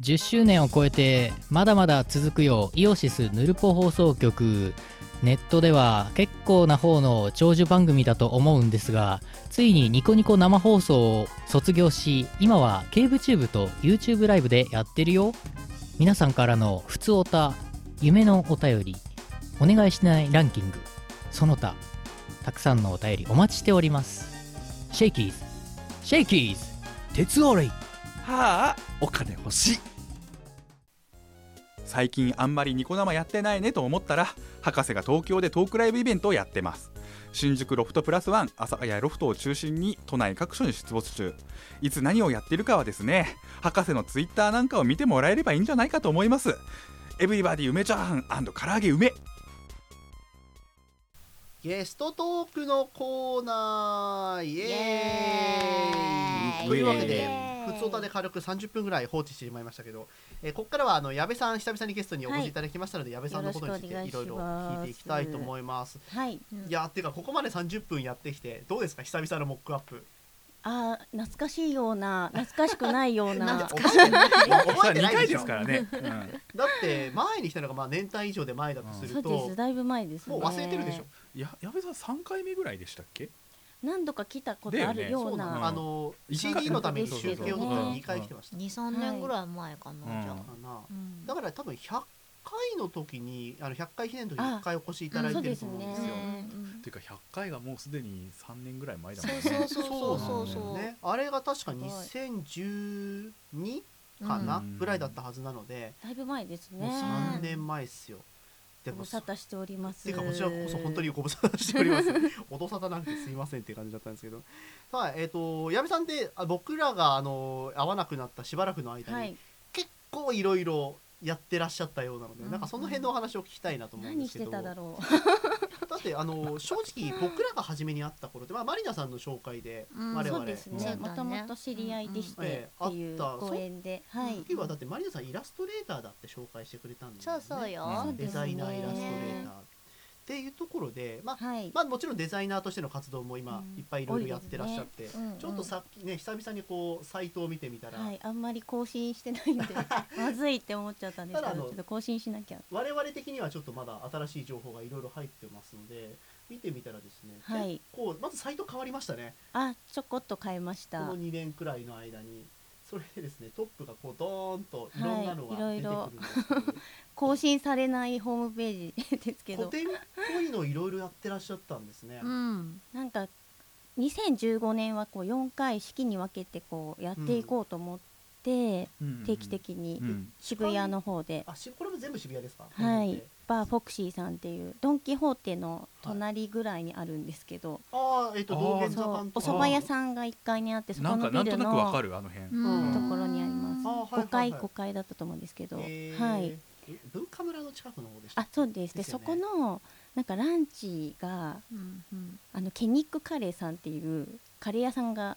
10周年を超えてまだまだ続くよイオシスヌルポ放送局。ネットでは結構な方の長寿番組だと思うんですがついにニコニコ生放送を卒業し今はケイブチューブと YouTube ライブでやってるよ。皆さんからのふつおた夢のお便りお願いしないランキング。その他たくさんのお便りお待ちしております。シェイキーズ。シェイキーズ。鉄オレイ。はあお金欲しい。最近あんまりニコ生やってないねと思ったら博士が東京でトークライブイベントをやってます。新宿ロフトプラスワン朝谷ロフトを中心に都内各所に出没中。いつ何をやってるかはですね博士のツイッターなんかを見てもらえればいいんじゃないかと思います。エブリバディ梅チャーハン唐揚げ梅。ゲストトークのコーナーイエイ。エーイ。というわけでふつおたで軽く30分ぐらい放置してしまいましたけど、えーここからはあの矢部さん久々にゲストにお越しいただきましたので、矢部さんのことについていろいろ聞いていきたいと思います。はい。いやーっていうかここまで30分やってきてどうですか？久々のモックアップ。あー懐かしいような懐かしくないような。覚えてない覚えて2ないですからね、う [laughs] んだって前に来たのがまあ年単以上で前だとすそうると、です。だいぶ前ですね。もう忘れてるでしょ。や矢部さん3回目ぐらいでしたっけ？何度か来たことあるようなの。なあの CD のために集計を取ったら2回来てました。二三年ぐらい前かな、はいじゃあ、うんだから多分100回の時にあの100回記念の時に1回お越しいただいてると思うんですよ。うんっていうか100回がもうすでに3年ぐらい前だもんね。そうそうそうそうね、あれが確かすごい。2012かな、うん。ぐらいだったはずなので、だいぶ前ですね。もう3年前っすよ。ご無沙汰しておりますていうかこちらこそ本当にご無沙汰しております。[laughs] 音沙汰なんてすいませんっていう感じだったんですけど。はい、えっ、と矢部さんってあ僕らがあの会わなくなったしばらくの間に、はい結構いろいろやってらっしゃったようなので、うんなんかその辺のお話を聞きたいなと思うんで何しすけど。てただろだってあの正直僕らが初めに会った頃って、まあ、マリナさんの紹介でうんう我々、そうですね。もともと知り合いでしてっていうあったご縁で。はい。今はだってマリナさんイラストレーターだって紹介してくれたんですよね。そうそうよ、うん。デザイナーイラストレーターーっていうところで、まあはい。まあ、もちろんデザイナーとしての活動も今うん。いっぱいいろいろやってらっしゃって、うんうん。ちょっとさっきね久々にこうサイトを見てみたら、はい。あんまり更新してないんで [laughs] まずいって思っちゃったんですけただあのどちょっと更新しなきゃ。我々的にはちょっとまだ新しい情報がいろいろ入ってますので見てみたらですね、はい。結構まずサイト変わりましたね。あちょこっと変えましこたの2年くらいの間にそれでですねトップがこうドーンといろんなのが出てくるんですけど、[laughs] 更新されないホームページですけど。古典っぽいのいろいろやってらっしゃったんですね。うん。なんか2015年はこう4回式に分けてこうやっていこうと思って、定期的にうん。渋谷の方で、あしこれも全部渋谷ですか？はいバーフォクシーさんっていうドン・キホーテの隣ぐらいにあるんですけど、ああえっ、とあー道玄そう坂のとお蕎麦屋さんが1階にあってそこのビルかなんとなくわのかるあの辺、うんところにあります、あーはいはいはい。5階5階だったと思うんですけど、えー。はい。え文化村の近くの方でしたあそうですでそこのなんかランチがうんうん。あのケニックカレーさんっていうカレー屋さんが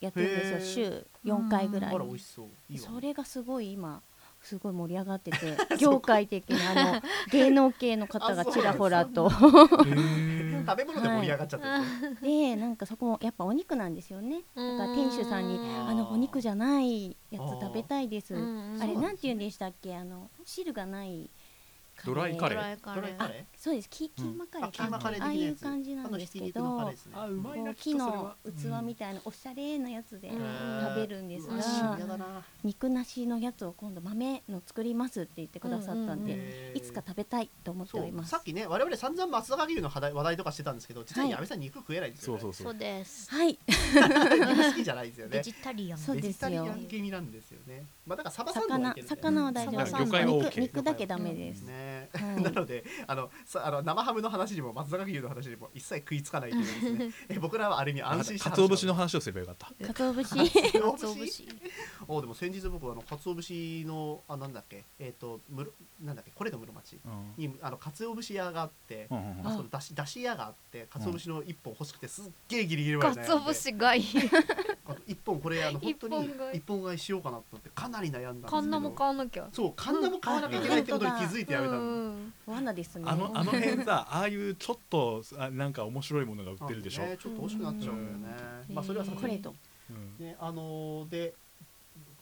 やってるんですよ。週4回ぐらい。あら美味しそう。いいわそれがすごい今すごい盛り上がってて [laughs] 業界的にあの芸能系の方がちらほらと。[laughs] 食べ物で盛り上がっちゃってて、でなんかそこもやっぱお肉なんですよね。だから店主さんにうん。あのお肉じゃないやつ食べたいです。うん。あれなんて言うんでしたっけ？あの汁がないドライカレー。ドライカレー。そうです。キキーマカレーあキーマカレーああいう感じなんですけど。ね。あうまいなこう木のは器みたいなおしゃれなやつでうん。食べるんですが。肉なしのやつを今度豆の作りますって言ってくださったんうん。うんでいつか食べたいと思ってそおります。う。さっきね我々散々松坂牛の話題話題とかしてたんですけど実ははい。矢部さん肉食えないんですよ、ね。そうそうそそううです。はい。肉好きじゃないですよねベジタリアン。そうですよ。ベジタリアン気味なんですよね。まあだからサバ魚魚は大丈夫。魚肉だけダメです。ね、はい。なのであのさあの生ハムの話にも松坂牛の話にも一切食いつかないというですね。[laughs] え僕らはある意味安心してかつお節の話をすればよかった。鰹節。鰹鰹節？節。おでも先日僕はあの鰹節のあなんだっけ？えっ、とむろなんだっけ？これの室町うん。にあの鰹節屋があって、うんうんうん。あそのだしだし屋があって鰹節の一本欲しくてすっげえギリギリまでかつお節がいい。[laughs] 一本これあの本当に一本買い。しようかなと思ってかなり悩んだんですけど。カンナも買わなきゃ。そうカンナも買わなきゃいけないってことに気づいてやめたの、うん罠ですね。あのあの辺さああいうちょっとあなんか面白いものが売ってるでしょ、ね、ちょっと欲しくなっちゃうんだよね、うん。まあそれはさこれと。うん。ねあのーで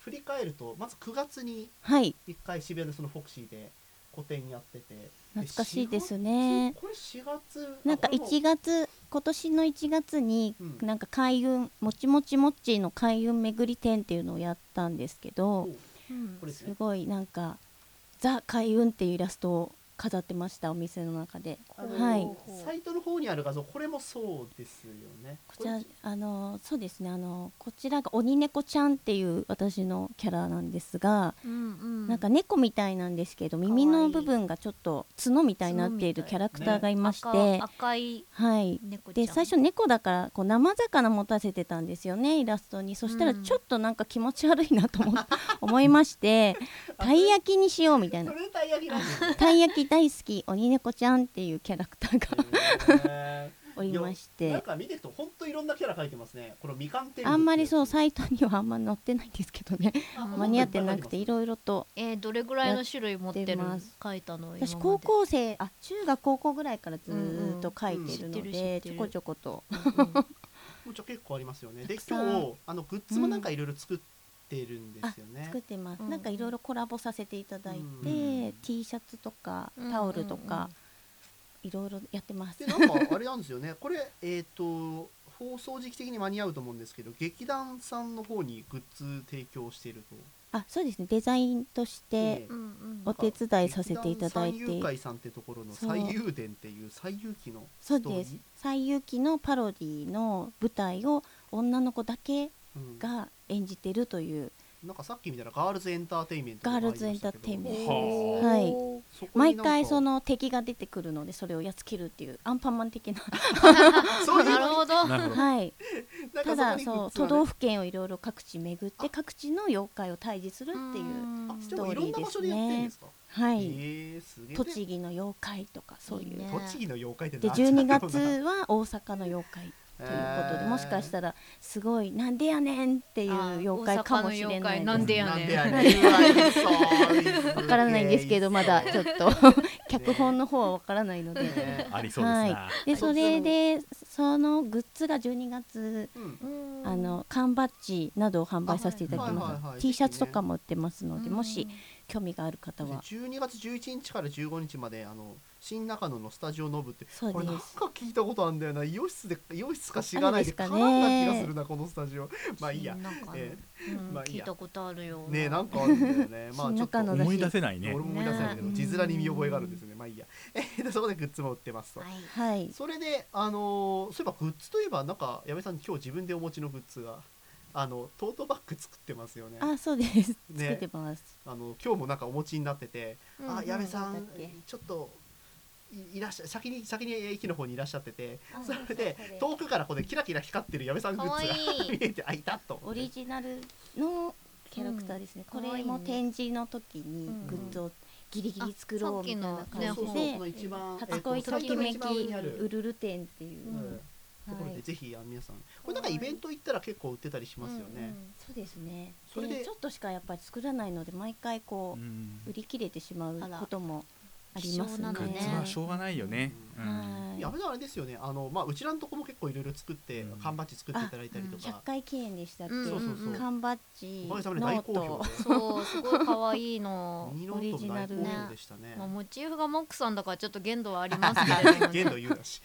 振り返るとまず9月にはい。1回渋谷でそのフォクシーで個展やってて。懐かしいですね。これ4月なんかあこれも1月今年の1月にうん。なんか開運もちもちもっちーの開運巡り展っていうのをやったんどおう。ん。これですね。すごいなんかザ開運っていうイラストを飾ってましたお店の中で。あのはい。サイトの方にある画像これもそうですよね。こちらあのそうですね。あのこちらが鬼猫ちゃんっていう私のキャラなんですが、うんうん。なんか猫みたいなんですけど耳の部分がちょっと角みたいになっているキャラクターがいまして、赤赤いはい。猫ちゃん。で最初猫だからこう生魚持たせてたんですよねイラストに。そしたらうん。ちょっとなんか気持ち悪いなと思思いまして [laughs] たい焼きにしようみたいな。それでたい焼き大好き鬼猫ちゃんっていうキャラクターがへおりましーなんてか見てると本当いろんなキャラ描いてますね。このみかん天狗あんまりそうサイトにはあんま載ってないんですけどね。あ間に合ってなくていろいろとえー、どれぐらいの種類持ってる書いたの私高校生あ中学高校ぐらいからずーっと書いてるのでちょこちょこと。うんうん。[laughs] もうちょ結構ありますよね。でたくさん。今日あのグッズもなんかいろいろ作ってるんですよね。作ってます、うん。なんかいろいろコラボさせていただいて、うん。T シャツとかうんタオルとか、いろいろやってます。でなんかあれなんですよね。[laughs] これえっ、と放送時期的に間に合うと思うんですけど劇団さんの方にグッズ提供していると。あそうですね。デザインとしてお手伝いさせていただいて。劇団三遊会さんってところの最遊伝っていう最遊記のそうストーリー？です。西遊記のパロディの舞台を女の子だけうんが演じてるという。なんかさっき見たらガールズエンターテインメントガールズエンターテインメント。ははい。はい毎回その敵が出てくるのでそれをやっつけるっていうアンパンマン的な。そういうなるほど。なるほどはい。なんかただそそう都道府県をいろいろ各地巡って各地の妖怪を退治するっていうあ。スでもいろんなトーリーです場所でやってるんねですか？はい。えー、すげえ。栃木の妖怪とかそういう。いいね。栃木の妖怪ってで12なんだろうな。月は大阪の妖怪ということでもしかしたらすごいなんでやねんっていう妖怪かもしれないなんでやねん。なんでやねん。うわいそうわからないんですけどまだちょっと脚本の方はわからない。ので。ねありそうですな、はい、でそれでそのグッズが12月うん。あの缶バッジなどを販売させていただきあはいはいはいはい。ます T シャツとかも売ってますのでうん。もし興味がある方は。12月11日から15日まであの新中野のスタジオノブってそうこれなんか聞いたことあるんだよな。イオシスでイオシスかしがないでか絡んだね気がするなこのスタジオ。[laughs] まあいいや。えうん。まあいいや。聞いたことあるよねえなんかあるんだよね。[laughs] まあちょっと。思い出せないね。俺も思い出せないけどね字面に見覚えがあるんですよね。まあいいや。[laughs] えそこでグッズも売ってますと。はいはい。それであのーそういえばグッズといえばなんか矢部さん今日自分でお持ちのグッズがあのトートバッグ作ってますよね。あそうです。作ねってます。あの今日もなんかお持ちになってて、あうんうん矢部さんちょっといいらっしゃ先に先に駅の方にいらっしゃっててあそれで遠くからここでキラキラ光ってる矢部さんグッズが [laughs] 見えてあいたと。オリジナルのキャラクターですね、うん。これも展示の時にグッズをギリギリ作ろうみたいなあ感じで。この一番初恋ときめきサイトの一番上にある。ウルル展っていう、ところはい。でぜひあの皆さんこれなんかイベント行ったら結構売ってたりしますよね、そうですね。それででちょっとしかやっぱり作らないので毎回こう、うん。売り切れてしまうこともありますね。グッズはしょうがないよね、うん。はい矢部さんあれですよね。あの、まあ、うちらのとこも結構いろいろ作って、うん。缶バッジ作っていただいたりと100か、回記念でしたっけ、うん。そうそうそう。缶バッジおかげさまでノー大好評。ト。でそうすごい可愛いの。ミニノートも大好評でしたね。まあ、モチーフがモックさんだからちょっと限度はありますけれども、[laughs] 限度言うだし。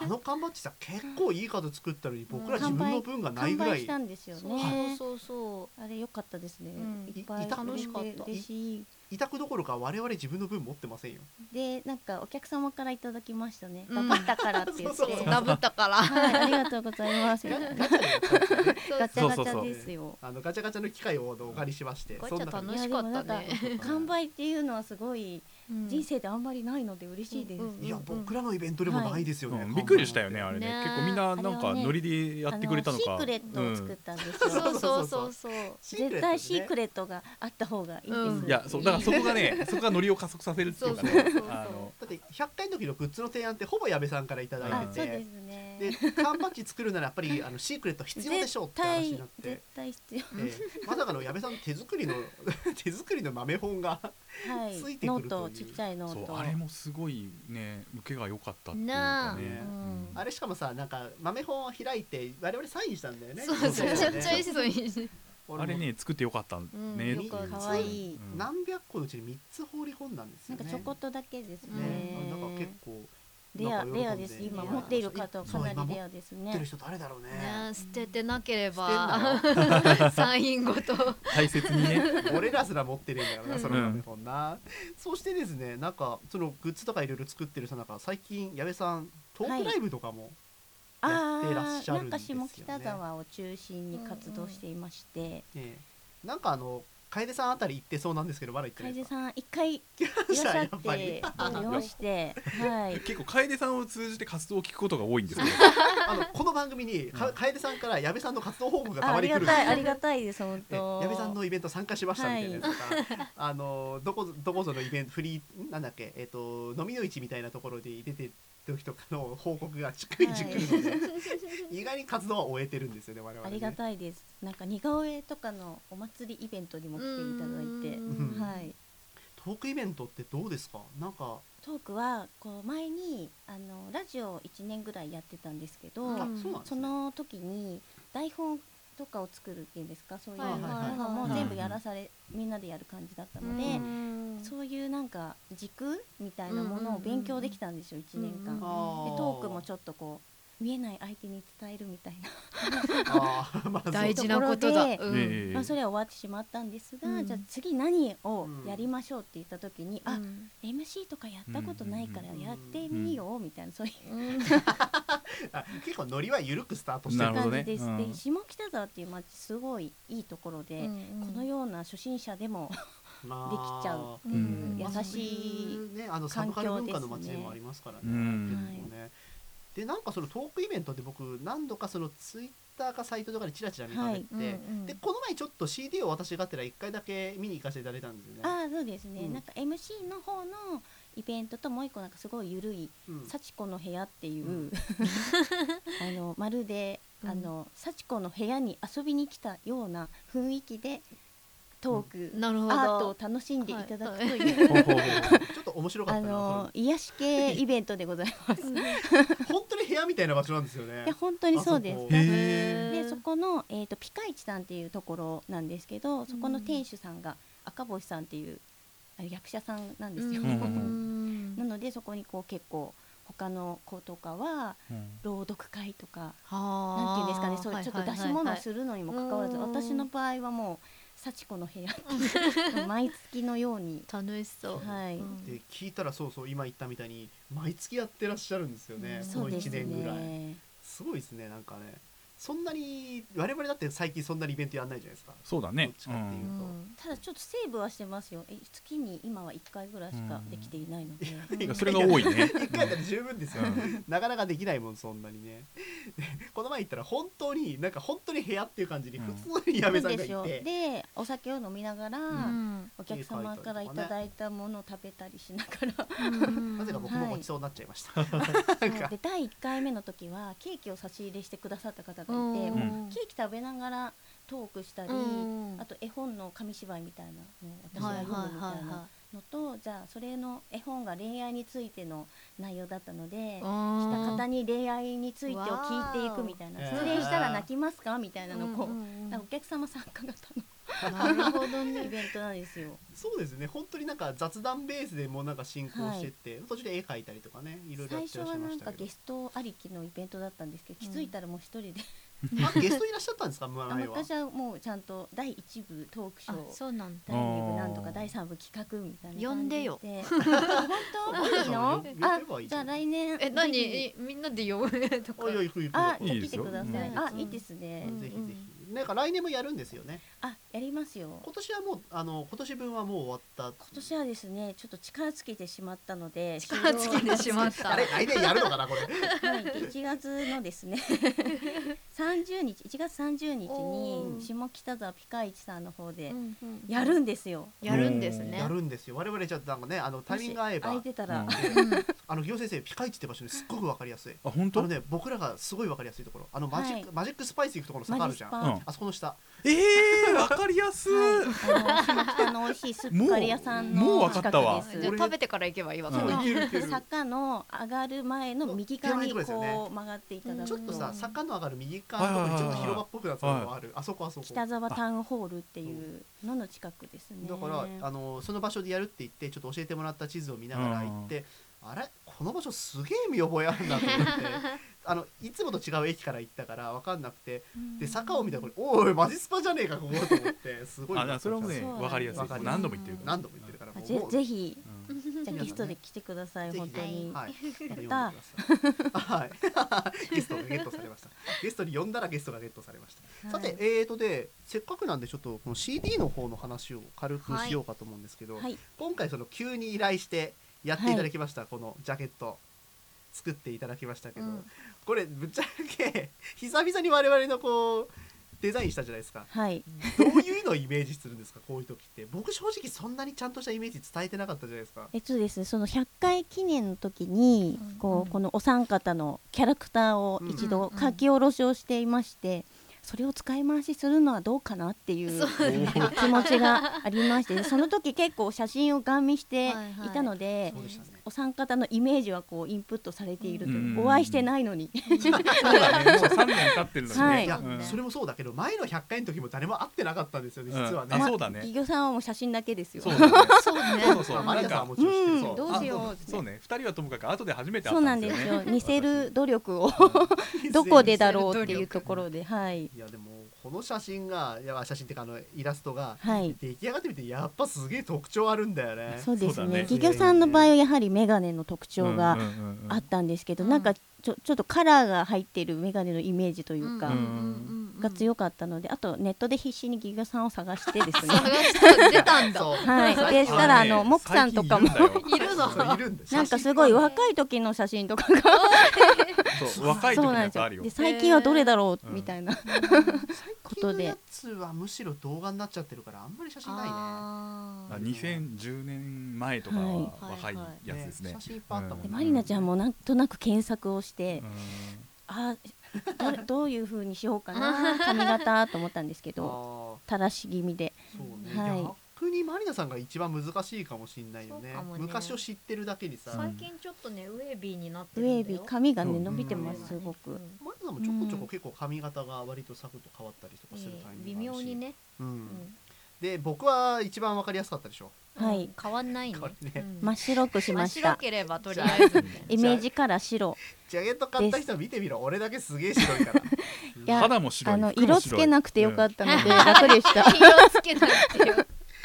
あの缶バッジさ結構いい数作ったのに僕ら自分の分がないぐらい。完売したんですよそうねそうそう。あれ良かったですね、うん。いっぱい楽しかった。嬉しい委託どころか我々自分の分持ってませんよ。でなんかお客様からいただきましたね、うん。頑張ったからって言ってそうそう。そうダブったから。はいありがとうございます。ガガチャガチャですよ。あのガチャガチャの機械をお借りしまして。ガチャそんな感じ楽しかったね [laughs] 完売っていうのはすごいうん人生であんまりないので嬉しいです、うんうんいや僕らのイベントでもないですよね、うんびっくりしたよねあれね。ね結構みんななんかノリでやってくれたのか。あシークレットを作ったんですよ、そうそうそう。そう絶対シークレットがあった方がいいです、うんいやそうだからそこがね [laughs] そこがノリを加速させるっていうかね。だって100回の時のグッズの提案ってほぼ矢部さんからいただいてて。あそうですねで缶バッジ作るならやっぱり [laughs] あのシークレット必要でしょうって話になって。絶、対必要。えーまさかの矢部さんの手作りの [laughs] 手作りの豆本がはい。ついてくるという。ノートちっちゃいノート。そうあれもすごいね受けが良かったっていうかね。ねうん。あれしかもさなんか豆本を開いて我々サインしたんだよね。そうそう。[laughs] めちゃくちゃいい人に俺もあれね作ってよかったねうん。よかったかわいい。うん。何百個のうちに3つ放り込んだんですよね。なんかちょこっとだけですね。ね。なんか結構レアレアです。今持っている方はかなりレアですね持ってる人誰だろうね。ね捨ててなけれ捨ば [laughs] サインごと。大切にね。俺らすら持ってるんだよなそのうんこんな。そしてですねなんかそのグッズとかいろいろ作ってるさなんか最近矢部さんトークライブとかも、やってらっしゃるんですよね。なんか下北沢を中心に活動していまして、ええ。なんかあの楓さんあたり行ってそうなんですけどまだ行ってない楓ですか？さん一回いらっしゃやっっぱりてまして、はい。結構楓さんを通じて活動を聞くことが多いんですけど [laughs] あのこの番組にか楓さんから矢部さんの活動報告がたまに来るんですよ。りがたいありがたいです本え当。矢部さんのイベント参加しましたみたいなとか、あのどこどこぞのイベントフリーなんだっけえっ、と飲みの市みたいなところで出てる時とかの報告が逐一来るので、[laughs] 意外に活動は終えてるんですよね我々ね。ありがたいです。なんか似顔絵とかのお祭りイベントにも来ていただいて、ん。はい。トークイベントってどうですか？なんか、トークはこう前にあのラジオ1年ぐらいやってたんですけど、うんあそね。その時に台本とかを作るっていうんですか？そういうのもはい全部やらされ、みんなでやる感じだったので、うん。そういうなんか軸みたいなものを勉強できたんですよ1年間。うん。でトークもちょっとこう見えない相手に伝えるみたいな、大事なことだ、うん。ええ。まあ、それは終わってしまったんですが、うん。じゃあ次何をやりましょうって言った時に、あうん MC とかやったことないからやってみようみたいなそういう [laughs] 結構ノリは緩くスタートしてる。感じです、うん。で下北沢っていう街すごいいいところで、このような初心者でもまあできちゃう。ううん。優しい、ねあのサブカル文化の街でもありますからね。うん結構ねでなんかそのトークイベントで僕何度かそのツイッターかサイトとかでチラチラ見かけて、うんうんでこの前ちょっと CD を私がてら1回だけ見に行かせていただいたんですよね。ああそうですね、うん。なんか MC の方のイベントともう一個なんかすごい緩いうん。幸子の部屋っていう、うん。[laughs] あのまるで、うん。あの幸子の部屋に遊びに来たような雰囲気でトーク、なるほど。アートを楽しんでいただくとはい。い。う、ほうほうほう。ちょっと面白かっあたなの癒し系イベントでございます。[laughs] 本当に部屋みたいな場所なんですよね。や。本当にそうです。でそこの、えー、とピカイチさんっていうところなんですけどそこの店主さんが赤星さんっていうあ役者さんなんですよ。うん。うん [laughs] なのでそこにこう結構他の子とかはうん。朗読会とかはなんていうんですかねそういうちょっと出し物するのにもかかわらずうん。私の場合はもう幸子の部屋 [laughs] 毎月のように楽しそうはいうんで聞いたらそうそう今言ったみたいに毎月やってらっしゃるんですよね。うんこの1そうです年ぐらい。ねすごいですねなんかね。そんなに我々だって最近そんなにイベントやんないじゃないですか。そうだね。どっちかっていうと。うん。ただちょっとセーブはしてますよ。え月に今は1回ぐらいしかできていないので、うんいやそれが多いね。一回だったら十分ですよ、うん。なかなかできないもんそんなにね。で [laughs] この前行ったら本当になんか本当に部屋っていう感じにうん。普通に矢部さんがですよ。いて、でお酒を飲みながら、うん。お客様からいただいたものを食べたりしながら、うん。なぜか僕もごちそうになっちゃいました、そうなんか。で第1回目の時はケーキを差し入れしてくださった方がいて、うん。もうケーキ食べながらトークしたり、うんあと絵本の紙芝居みたいなのを私はいがはい読むみたいなはのと、じゃあそれの絵本が恋愛についての内容だったので、い来た方に恋愛についてを聞いていくみたいな。失恋したら泣きますかみたいなのをこう、お客様参加型なるほどのイねベントなんですよ。そうですね。本当になんか雑談ベースでもうなんか進行してって、途中で絵描いたりとかねいろいろや最初はなんかましたけど。ゲストありきのイベントだったんですけど、気づいたらもう一人で、あゲストいらっしゃったんですか前あは私はもうちゃんと第一部トークショあーそうなんだ。第2部なんとか第3部企画みたいな感じで。呼んでよ。本当？いいのあじゃあ来年。えぜ何みんなで呼ぶ？とかあ来てください、うん。あいいですね、うん。ぜひぜひなんか来年もやるんですよね。あやりますよ。今年はもうあの今年分はもう終わった。今年はですねちょっと力つけてしまったので力つけてしまった。あれ来年やるのかなこれ。はい、1月のですね。[laughs] 30日1月30日おー。に下北沢ピカイチさんの方でやるんですよ。やるんですね。やるんですよ。我々じゃなんかねあのタイミング合えば。空いてたら、うん。あの行先生ピカイチって場所にすっごくわかりやすい。あ本当？あのね僕らがすごいわかりやすいところ。あのマジック、はマジックスパイス行くところの坂あるじゃんん。あそこの下。ええわかりやすい。はい、あの下北の美味しいスープカレー屋さんもうもうの近わかったわ。くです。じゃあ食べてから行けばいいわけるいける。坂の上がる前の右側にこう曲がっていただくと、ちょっとさ坂の上がる右側のとこちょっと広場っぽくなったところがあるあそこあそこ北沢タウンホールっていうのの近くですね。だからあのその場所でやるって言ってちょっと教えてもらった地図を見ながら行って、あれこの場所すげえ見覚えあるなと思ってあのいつもと違う駅から行ったから分かんなくてで坂を見たらこれおいマジスパじゃねえかここと思ってすごいあそれもね分かりやすい。わかりやすい。何度も言ってるから。何度も言ってるからもう。ぜぜひうん。じゃあゲストで来てくださいぜひ本当に。はい、やった。はい。[laughs] ゲストがゲットされました。[laughs] ゲストに呼んだらゲストがゲットされました、さてえーとでせっかくなんでちょっとこの CD の方の話を軽くしようかと思うんですけど、はい。今回その急に依頼してやっていただきました、このジャケット作っていただきましたけど、うんこれぶっちゃけ [laughs] 久々に我々のこうデザインしたじゃないですか。はい。どういうのをイメージするんですかこういう時って。僕正直そんなにちゃんとしたイメージ伝えてなかったじゃないですか。えっとです。ねその100回記念の時にうん。こうこのお三方のキャラクターを一度書き下ろしをしていましてそれを使い回しするのはどうかなっていう気持ちがありましてその時結構写真をガン見していたので [laughs] お三方のイメージはこうインプットされているとうん。お会いしてないのに。そうだね。もう3年経ってるのにね、はい。いや、うん。それもそうだけど前の100回の時も誰も会ってなかったんですよね実はね、うんあそうだね。企業さんはもう写真だけですよ。そうだね。そうね。そうそうそう。マリアさんはなんかもちろんうんそうどうしよう。あそうね。二人はともかく後で初めて会そうったんでなんですよ。似せる努力を [laughs] どこでだろうっていうところではい。いやでもこの写真がいや写真っていうかあのイラストがはい。出来上がってみてやっぱすげえ特徴あるんだよね。そうですね。ね。企業さんの場合はやはりメガネの特徴がうんうんうんうん。あったんですけど、うん。なんかちょちょっとカラーが入っているメガネのイメージというか、うんが強かったのであとネットで必死に企業さんを探してですね。[laughs] 探した出たんだ。はい。でしたらあねのモックさんとかも。いるの？なんかすごい若い時の写真とかがそう若い時のそうなんですよ。やつあるよで最近はどれだろううんみたいな、[laughs] 最近のやつはむしろ動画になっちゃってるからあんまり写真ないね。あー。あ2010年前とかはい。は若い。やつですね。写真いっぱいあったもんね。でマリナちゃんもなんとなく検索をして、うん。あどれ [laughs] どういう風にしようかな髪型と思ったんですけどあ垂らし気味で。ーそうね、はい逆にマリナさんが一番難しいかもしれないよね。ね。昔を知ってるだけにさ、うん最近ちょっとねウェービーになってウるんだよ。ェービー髪がねうん伸びてますうん。すごく、マリナさんもちょこちょこうん結構髪型が割とサクッと変わったりとかするタイえー微ミングがあるし、妙にね、うん。うん。で僕は一番わかりやすかったでしょ。はい。変わんないね。ね。うん。真っ白くしました。真っ白ければとりあえずイメージカラー白。ジャケット買った人見てみろ。俺だけすげえ白いから。[laughs] や肌も白い。あの色つけなくてよかうんったので楽でした色つけなくてよ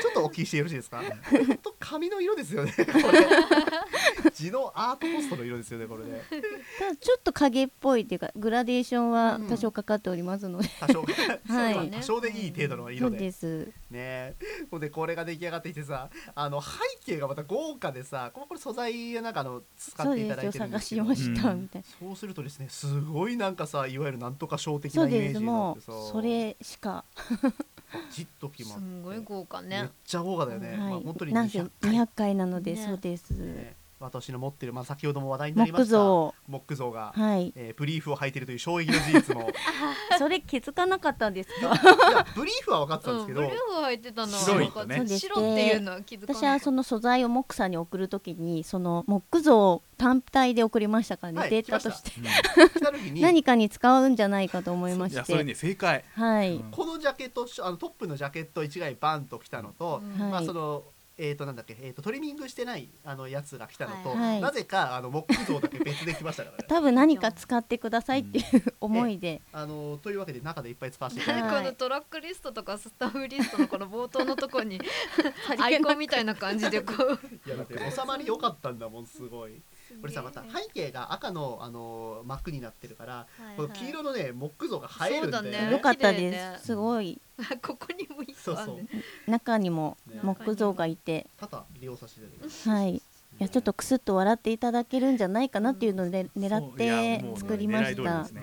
ちょっとお聞きしてよろしいですか？本当髪の色ですよね。[laughs] これ。地のアートポストの色ですよねこれね。ただちょっと影っぽいっていうかグラデーションは多少かかっておりますので、多少多少でいい程度のそ色で。うです。ね。ほんでこれが出来上がってきてさあの背景がまた豪華でさこれこれ素材なんかあの使そうっていただいてるんですけど。しましたうんみたいな、そうす。るとです。ねす。ごいなんかさいわゆるなん。とか小的なイメージになです。もってさうそれしか、じっときます。んごい豪華めっねちゃ豪華だよね、まあ、はい本当になんせ200回、200回なので、ね。そうです、ね私の持ってる、まあ、先ほども話題になりま木した造。木像が、はい。えーブリーフを履いているという衝撃の事実も [laughs] それ気づかなかったんですか？ブリーフは分かってたんですけど、うんブルー入ってたのは白い分かったね。白っていうのは気づかな私はその素材をモックさんに送るときにその木造単体で送りましたからね、はいデータとして。うん。[laughs] 何かに使うんじゃないかと思いまして。いやそれね正解。はい、うん。このジャケットあのトップのジャケット一概バンと来たのと、うん。はい。まあそのえー、となんだっけ、えー、とトリミングしてないあのやつが来たのと、はいなぜかあの木像だけ別で来ましたからね。[laughs] 多分何か使ってくださいっていう [laughs] 思いで、あのというわけで中でいっぱい使わせていただいて。はいこのトラックリストとかスタッフリストのこの冒頭のところに [laughs] アイコンみたいな感じでこう。いやだって収まり良かったんだもんすごいこれさまた背景が赤のあの幕になってるから、この黄色のね木像が映えるんだよね。そうだね。よかった綺麗ねですすごい。[laughs] ここにもいいそうそう。中にもね。木像がいて。多々利用させていただきますはい。いやちょっとクスッと笑っていただけるんじゃないかなっていうので狙っそう。いやてもう作りました。狙い通りですね。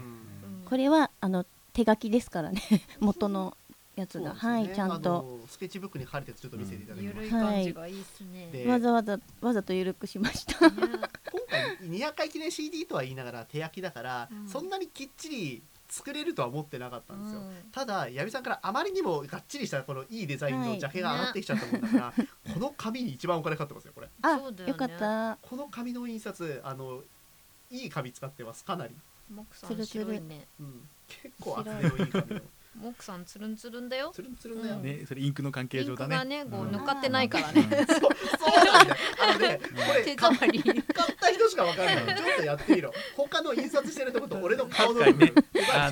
これはあの手書きですからね。[laughs] 元のやつが、ね。はいちゃんあとのスケッチブックに書かれてちょっと見せていただきました、感じがいいっすね、でわざわざわざと緩くしました。ね [laughs] 今回200回記念 CD とは言いながら手焼きだから、うん。そんなにきっちり作れるとは思ってなかったんですよ、うん。ただ矢部さんからあまりにもがっちりしたこのいいデザインはいのジャケが上がってきちゃったもんだから、この紙に一番お金かかってますよこれ。あそうだよね。よかった。この紙の印刷あのいい紙使ってますかなり、モクさん白いね。うん、結構厚手のいい紙をモクさんつるんつるんだよ。つるんつるんだよ、うん。ねそれインクの関係上だね。がねこううん。乗っかってないからね。そう。そう。なんだよあのねこれ手買っ触り。買った人しかわかんない。ちょっとやってみろ。他の印刷してるとこと俺の顔の違うか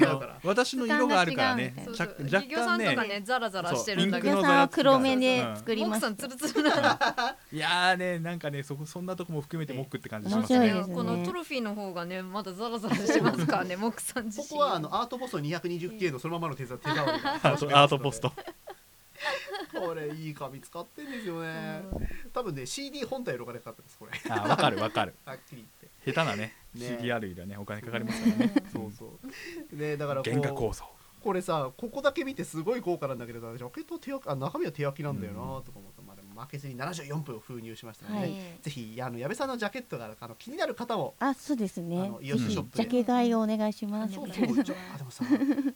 ら。私の色があるからね。負そう。そう。ちゃ若企業さ干んとかねねザラザラしてるんだけど。インクの皆さんは黒目でうん作りますモクさんつるつるないやーねなんかねそこそんなとこも含めてモックって感じしますね。面白いですね。このトロフィーの方がねまだザラザラしてますからねモクさん自身。ここはあのアートポスト 220K のそのままの手触手触りが [laughs] アートポスト。[laughs] これいい紙使ってんですよね。多分ね CD 本体よりお金かかってますこれ。あわかるわかる。[laughs] はっきり言って。下手なねね。CDR よりはね。お金かかりますからね。そうそう。でだからこう原画構造。これさここだけ見てすごい豪華なんだけどさジャケット手あ中身は手焼きなんだよなとか思っ負けずに74分を封入しましたので、はい。ぜひあの矢部さんのジャケットがあの気になる方もあそうですあねのイオシスショップで。ジャケ買いをお願いします。そうねそうじゃあでもさ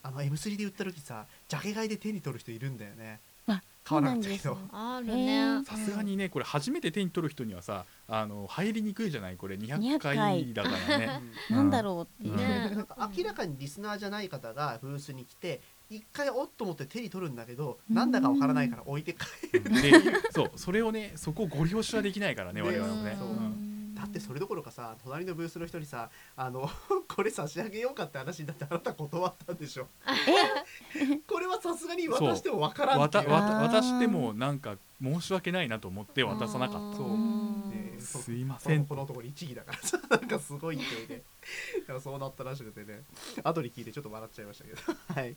あの M3 で売った時さジャケ買いで手に取る人いるんだよね。あ買わなかったけどあるへねー。さすがにねこれ初めて手に取る人にはさあの入りにくいじゃないこれ。200 200回回。だからね。[laughs] なんだろうっていう、うん。ね明らかにリスナーじゃない方がブースに来て一回おっと思って手に取るんだけどうん。なんだかわからないから置いて帰るでそうそれをねそこをご了承はできないからねね我々もね。そう。うん。だってそれどころかさ隣のブースの人にさあの [laughs] これ差し上げようかって話になってあなた断ったんでしょ。[laughs] これはさすがに渡してもわからんって渡してもなんか申し訳ないなと思って渡さなかった。そうすいません。この男に一義だからさ。[laughs] なんかすごい勢いで。そうなったらしくてね。後に聞いてちょっと笑っちゃいましたけど。[laughs] はい。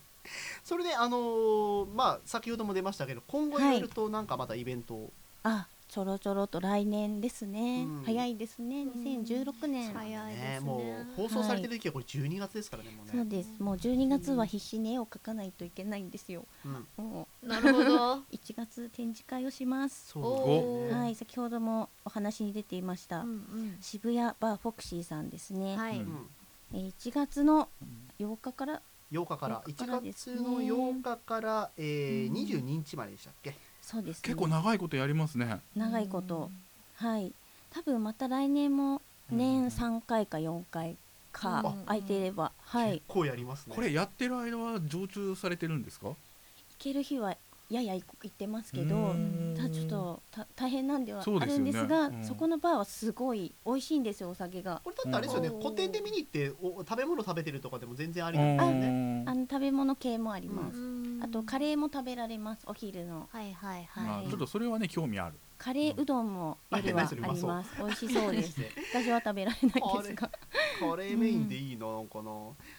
それであのーまあ先ほども出ましたけど今後いろいろとなんかまたイベントを、あちょろちょろと来年ですね、うん。早いですね。2016年、早いですね。ねもう放送されてる時はこれ12月ですからねもうね。そうです。もう12月は必死に絵を描かないといけないんですよ。うん。もなるほど。[laughs] う1月展示会をします。はい。先ほどもお話に出ていました、うん渋谷バーフォクシーさんですね、うんはい。うん。うんえー1月の8日から8日から。8日からです1ね月の8日から、えーうん22日まででしたっけ？そうですね。結構長いことやりますね。長いこと、はい。多分また来年も年3回か4回かうん。空いていれば、はい。結構やりますね。これやってる間は常駐されてるんですか？行ける日はやや行ってますけうどん。ただちょっとた大変なんではあるんですがうん。そこのバーはすごい美味しいんですよお酒が。これだってあれですよね、うん。個展で見に行ってお食べ物食べてるとかでも全然ありなんうですよねん。あの食べ物系もあります、うんあとカレーも食べられますお昼の。はいはいあはい。ちょっとそれはね興味ある。カレーうどんも夜はありまます美味しそうです。ね [laughs] 私は食べられないですが。カレーメインでいいななんかな、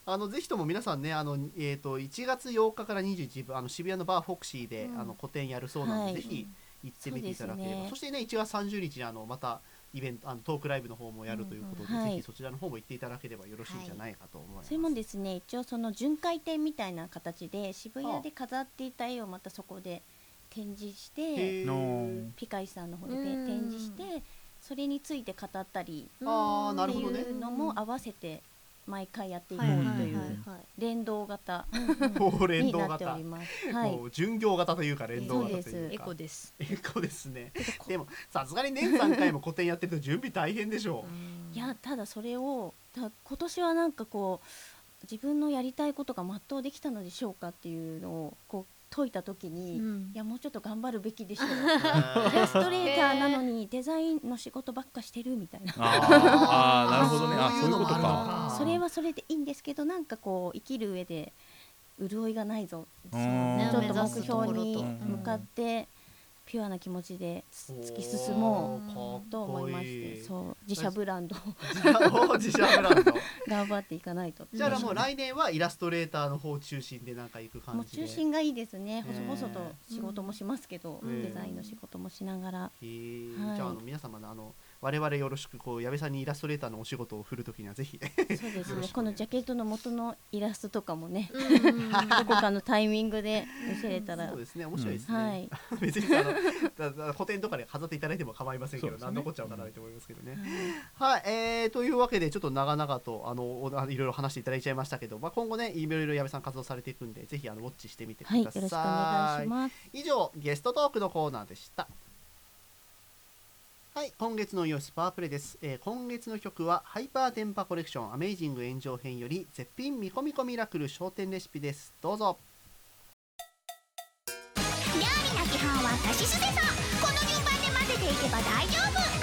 あのぜひとも皆さんねあの、えー、と1月8日から21日あの渋谷のバーフォクシーで、うんあの個展やるそうなので、はい。ぜひ行ってみていただければ。そ,、してね1月30日にあのまたイベントあのトークライブの方もやるということで、うんうんはい。ぜひそちらの方も行っていただければよろしいんじゃないかと思います、それもですね。一応その巡回展みたいな形で渋谷で飾っていた絵をまたそこで展示してピカイチさんの方でうん。展示してそれについて語ったりあーなるほどね。っていうのも合わせて毎回やっていこはいうはいという連動型 [laughs] になっております。はい。もう巡業型というか連動型というか。エコです。エコですね。でもさすがに年3回も個展やってると準備大変でしょう、いやただそれをだ今年はなんかこう自分のやりたいことが全うできたのでしょうかっていうのをこう解いた時に、いやもうちょっと頑張るべきでしょう。[laughs] イラストレーターなのにデザインの仕事ばっかしてるみたいな。あー。あーなるほどね。あそうういううことか。かそれはそれでいいんですけどなんかこう生きる上で潤いがないぞ。うん。ちょっと目標に向かってピュアな気持ちで突き進もうと思いましてそう自社ブランド。自社ブランド。[laughs] 頑張っていかないと。じゃあもう来年はイラストレーターの方中心でなんか行く感じで。中心がいいですね。ね細々と仕事もしますけど、うん。デザインの仕事もしながら、はい。じゃああの皆様のあの我々よろしくこう矢部さんにイラストレーターのお仕事を振るときにはぜひ。そうですね。このジャケットの元のイラストとかもね [laughs] うん。どこかのタイミングで見せれたら、そうですね。面白いですね、はい、[laughs] 別にあの [laughs] とかで飾っていただいても構いませんけど、ね何のこっちゃわからないと思いますけどね、はい、えー、というわけでちょっと長々とあのいろいろ話していただいちゃいましたけど、まあ、今後ねいろいろ矢部さん活動されていくんでぜひあのウォッチしてみてくだはい、さい、よろしくお願いします。以上ゲストトークのコーナーでしたはい、今月のイシパワープレイです、えー、今月の曲はハイパー電波コレクションアメイジング炎上編より絶品みこみこミラクル商店レシピです。どうぞ。料理の基本はさしすせそ。この順番で混ぜていけば大丈夫。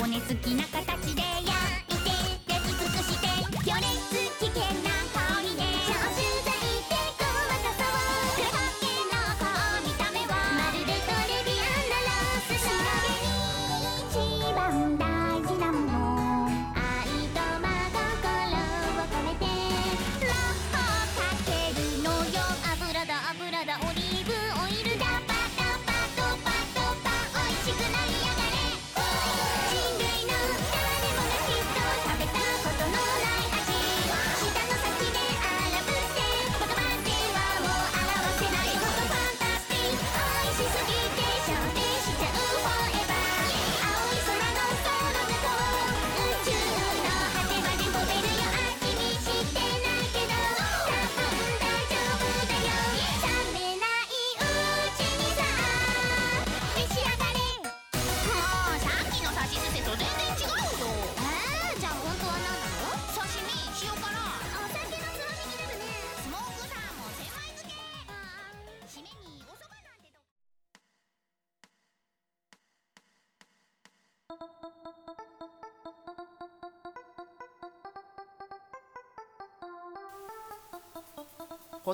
骨好きな形で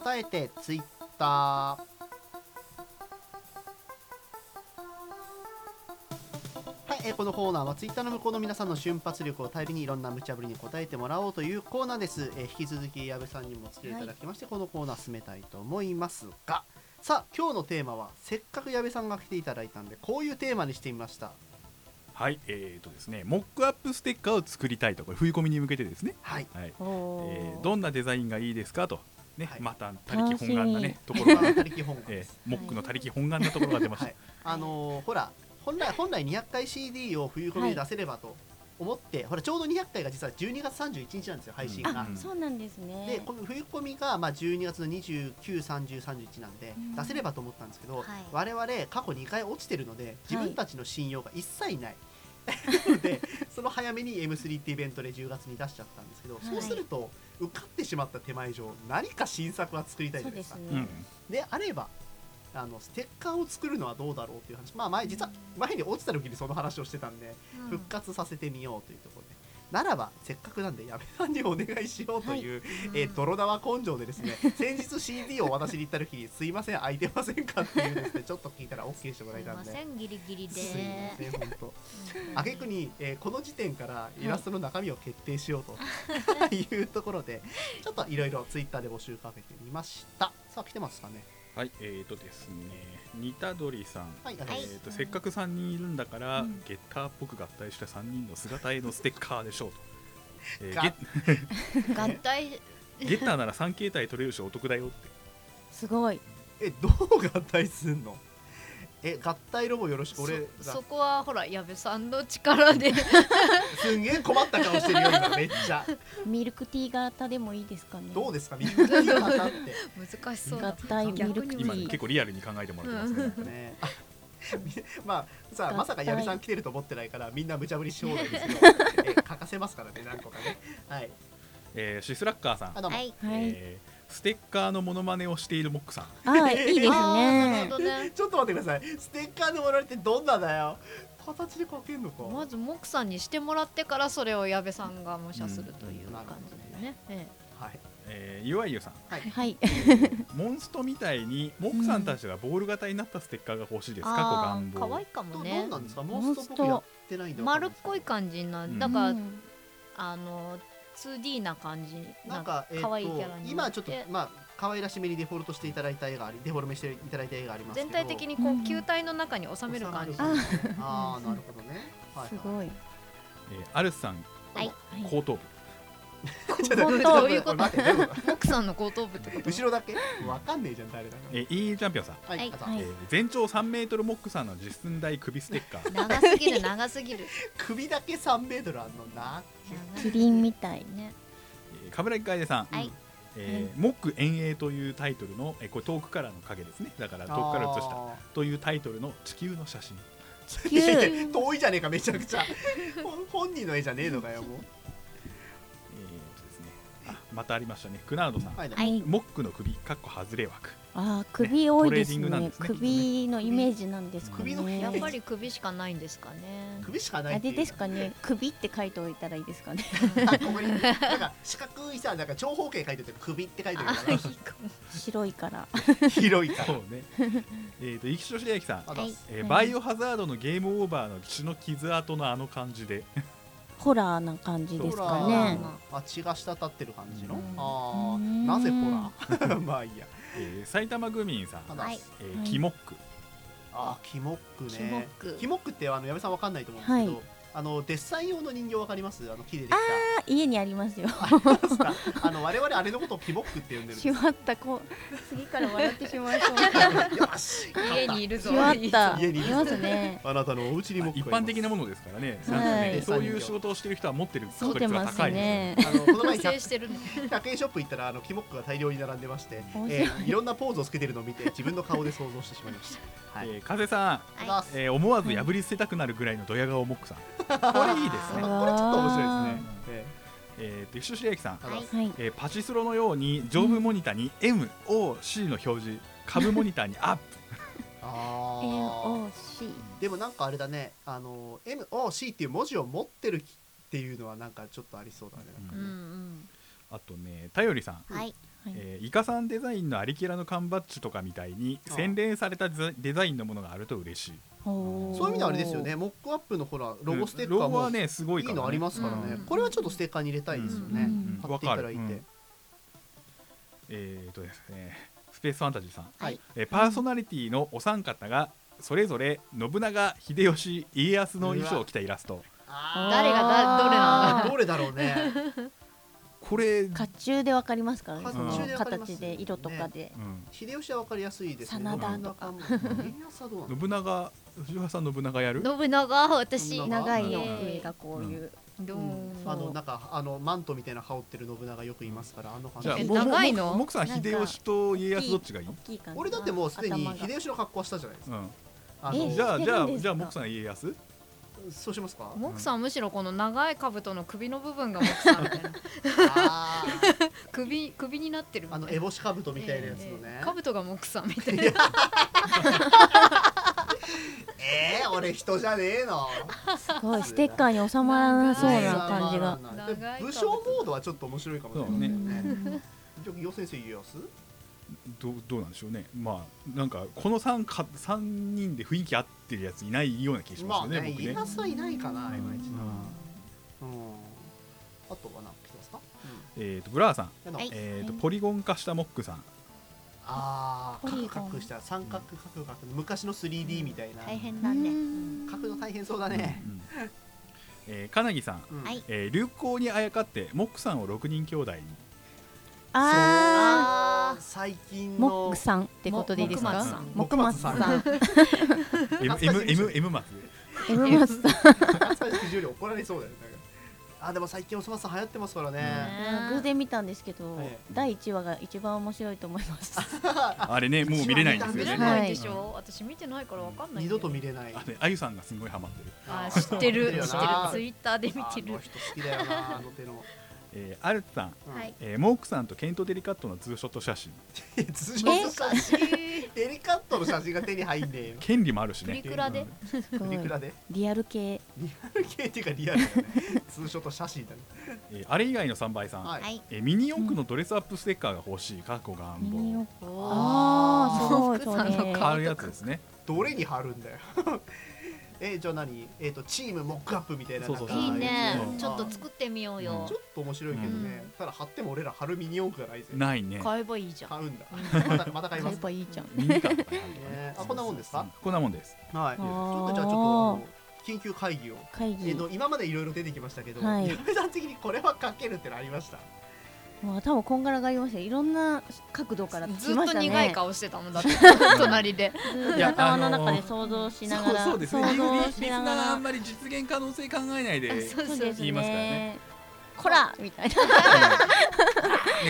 答えてツイッター。はい、えーこのコーナーはツイッターの向こうの皆さんの瞬発力を頼りにいろんな無茶ぶりに答えてもらおうというコーナーです、えー引き続き矢部さんにもお付き合いいただきまして、このコーナー進めたいと思いますが。さあ今日のテーマはせっかく矢部さんが来ていただいたんでこういうテーマにしてみました。はいえーとですねモックアップステッカーを作りたいとこれ冬込みに向けてですね。はい。はい。えーどんなデザインがいいですかとね、はい。また他力本願なねところが。は他力本願えです、ーモックの他力本願なところが出ました、はい、あのーほら本来本来200回 CD を冬込みで出せればと思って、ほらちょうど200回が実は12月31日なんですよ配信が、うんあそうなんですね。でこの冬込みがまあ12月の293031なんでうん。出せればと思ったんですけど、はい。我々過去2回落ちてるので自分たちの信用が一切ない、の [laughs] でその早めに M3 ってイベントで10月に出しちゃったんですけど、い。そうすると受かってしまった手前上何か新作は作りたいじゃないですか。ですね。うん、であればあのステッカーを作るのはどうだろうっていう話。まあ前実は前に落ちた時にその話をしてたんで、うん。復活させてみようというとこならばせっかくなんで矢部さんにお願いしようという、えー泥縄根性でですね [laughs] 先日 CD を渡しに行った時に「すいません空いてませんか?」っていうですねちょっと聞いたら OK してもらすいえたんで。ませんギリギリで。すいません本当。挙句に、えーこの時点からイラストの中身を決定しようと [laughs] いうところでちょっといろいろツイッターで募集かけてみました。さあ来てますかねはいえーとですね似たどりさん。はい、えー、とせっかく3人いるんだから、うん。ゲッターっぽく合体した3人の姿絵のステッカーでしょうと、[laughs] えー [laughs] 合体？[laughs] ゲッターなら3形態取れるしお得だよって。すごい。えどう合体すんの？え合体ロボよろしく俺そこはほら矢部さんの力で。[laughs] すんげえ困った顔してるよ今めっちゃ。ミルクティー型でもいいですかね。どうですかミルクティー型って。[laughs] 難しそう合だ体ミルクティ今ねー結構リアルに考えてもらってますね、ねあ [laughs] まあさあまさか矢部さん来てると思ってないからみんな無茶ぶりしようなんですけど、え書かせますからね何個かね。はい。えーシスラッカーさん、あどうも、はい。はい。えーステッカーのモノマネをしているモックさん。あいいですね。るほどね。ちょっと待ってください。ステッカーのもられってどんなだよ。形で書けんのか、まずモクさんにしてもらってからそれを矢部さんが模写するといううん感じだよね、えはい。えー、ゆあゆさん。はい。[laughs] モンストみたいにモックさんたちがボール型になったステッカーが欲しいです、え、過去あ願望。ー可愛いかもどどねうなんですか？モモンストト僕やってないんでわかん丸っこい感じなうん。だから、うん。あの 2D な感じなんか、えー可愛いキャラとに今ちょっとでまあ可愛らしめにデフォルトしていただいた絵がありデフォルメしていただいた絵がありますけど。全体的にこううん球体の中に収める感じ。収まる感じああなるほどね、はいすごい。えーアルスさんはい。後頭部後頭部奥さんの後頭部ってこと？後ろだけ？わかんねえじゃん誰だか。えー、いいチャンピオンさん、はい、えー全長3メートルモックさんの実寸大首ステッカー。長すぎる長すぎる。[laughs] 首だけ3メートルあんのな。キリンみたいね。えー冠城楓さん、はい。えーモック遠泳というタイトルの、えーこれ遠くからの影ですね。だから遠くから写した？あというタイトルの地球の写真。ー地球。[laughs] 遠いじゃねえかめちゃくちゃ。ほん本人の絵じゃねえのかよもうまたありましたね。クナウドさん、はい、はい。モックの首かっこ外れ枠。あー首多いですね。首のイメージなんですかね。首のやっぱり首しかないんですかね。首しかないあれですかね。首って書いておいたらいいですかね。[laughs] あここになんか四角いさなんか長方形書いてて首って書いてるあか白いから。ら広いから。そうね。[laughs] えっと生きししさん、はえーバイオハザードのゲームオーバーの血の傷跡のあの感じでホラーな感じですかほねらあ血が滴ってる感じの？うん。ああうんなぜホラー？[laughs] まあいいや。えー埼玉グミンさん、はい。えーはいキモック。あキモックキモッねク。キモックってあの矢部さんわかんないと思うんですけど、はい。あのデッサン用の人形わかります？あの木でできた。あ家にありますよ。あ [laughs] の我々あれのことをキモックって呼んでるんです。しまったこう次から笑ってしまいそう。よし家にいるぞ。しまった。家にいますね。あなたのお家にも一般的なものですからね、はい。そういう仕事をしてる人は持ってる持ってます確率が高いね。あのこの前制 100, してるね。100円ショップ行ったらあのキモックが大量に並んでまして、えーいろんなポーズをつけてるのを見て自分の顔で想像してしまいました。はい。えー風さん、ありがとうござい。えー思わず破り捨てたくなるぐらいのドヤ顔モックさん。これいいですね。これちょっと面白いですね。ええーと、吉しさん、はい。はい。えーパチスロのように上部モニターに MOC の表示株モニターにアップ。あー。LOC でもなんかあれだね、あの M O C っていう文字を持ってるっていうのはなんかちょっとありそうだね。なんかうねん。あとね頼りさん、うん。はいはい。えーイカさんデザインのアリキラの缶バッジとかみたいにあ。洗練されたデザインのものがあると嬉しい。そういう意味ではあれですよね、モックアップのほらロゴステッカーもロゴはねすごいいいのありますからね、うん。これはちょっとステッカーに入れたいですよね。うん貼っていただいて。えーとですねスペースファンタジーさん、はい。えーパーソナリティのお三方がそれぞれ信長秀吉家康の衣装を着たイラスト。あ誰がだどれなんだー。どれだろうね。[laughs] これ、うん、甲冑でわかりますからね甲その形で色とかで。秀吉はわかりやすいですね。真田とか。信長藤原さん信長やる？信長私信長いのイエーイ上がこういうあのなんかあのマントみたいな羽織ってる信長よくいますからあの感じ。えじゃあも長いの？もさん秀吉と家康どっちがいい？俺だってもうすでに秀吉の格好はしたじゃないですか、じゃあじゃあじゃあもくさん家康？そうしますか？モクさんむしろこの長い兜の首の部分がモクさんみたいな。[laughs] 首首になってるあの烏帽子兜みたいなやつのね、えー兜がモクさんみたいな。[laughs] えー、俺人じゃねえの。すごいステッカーに収まらなそうな感じが。武将モードはちょっと面白いかもしれないね。うんじゃあ、よ先生家康どうなんでしょうね。まあなんかこの 3, か三人で雰囲気合ってるやついないような気がしまますあねよね僕ね。家康はいないかな、うん。いまいちなうん。あとは何来てますか、うん。えー、とブラーさん、えー、とポリゴン化したモックさん。あーポリゴン。カクカクした三角カクカク昔の 3D みたいな。大変だね。書くの大変そうだね、うんえー、金木さん、うん。はい。えー流行にあやかってモックさんを6人兄弟に。ああ最近ーモのックさんってことでいいですか？木松さん。M, M, M, M 松。M マスさん。怒られそうだよねあでも最近おそ松さん流行ってますからね、偶然見たんですけどええ第1話が一番面白いと思います。[laughs] あれねもう見れないんです見れよねないでしょ？私見てないからわかんない二度と見れない。あゆさんがすごいハマってる、あ知ってる。知ってるな。ツイッターで見てあのる人好きだよなあの手の、えー、アルツさん、うんはい。えー、モックさんとケント・デリカットのツーショット写真。通常の写真？えエリカットの写真が手に入んねえよ。権利もあるしプリねクラで？すごいいくらで？リアル系。リアル系っていうかリアルだね。ツーショット写真だね。えーあれ以外の3倍さん、はい、はい。えーミニ四駆のドレスアップステッカーが欲しい過去願ミニ望四あーすごい福さんのそれ買うやつですね。どれに貼るんだよえじゃあ何？えっ、とチームモックアップみたいなそうそうなんかいいね。うん。ちょっと作ってみようよ。ちょっと面白いけどね、ただ貼っても俺ら貼るミニ四駆がないぜ。ないね。買えばいいじゃん。買うんだ。またまた買いま買えすばいいじゃん。ね。あこんなもんですか？こんなもんです。はい。ちょっとじゃあちょっと緊急会議を、会議。えー、と今までいろいろ出てきましたけど、はい。矢部さん的にこれは書けるってのありました？もう多分こんがらがりましたいろんな角度からずっと来ましたね。苦い顔してたもんだって。[laughs] 隣で。頭のあのー中で想像しながら、そうそうですね。想像しながら。あんまり実現可能性考えないで、言いますからねこらみたいな。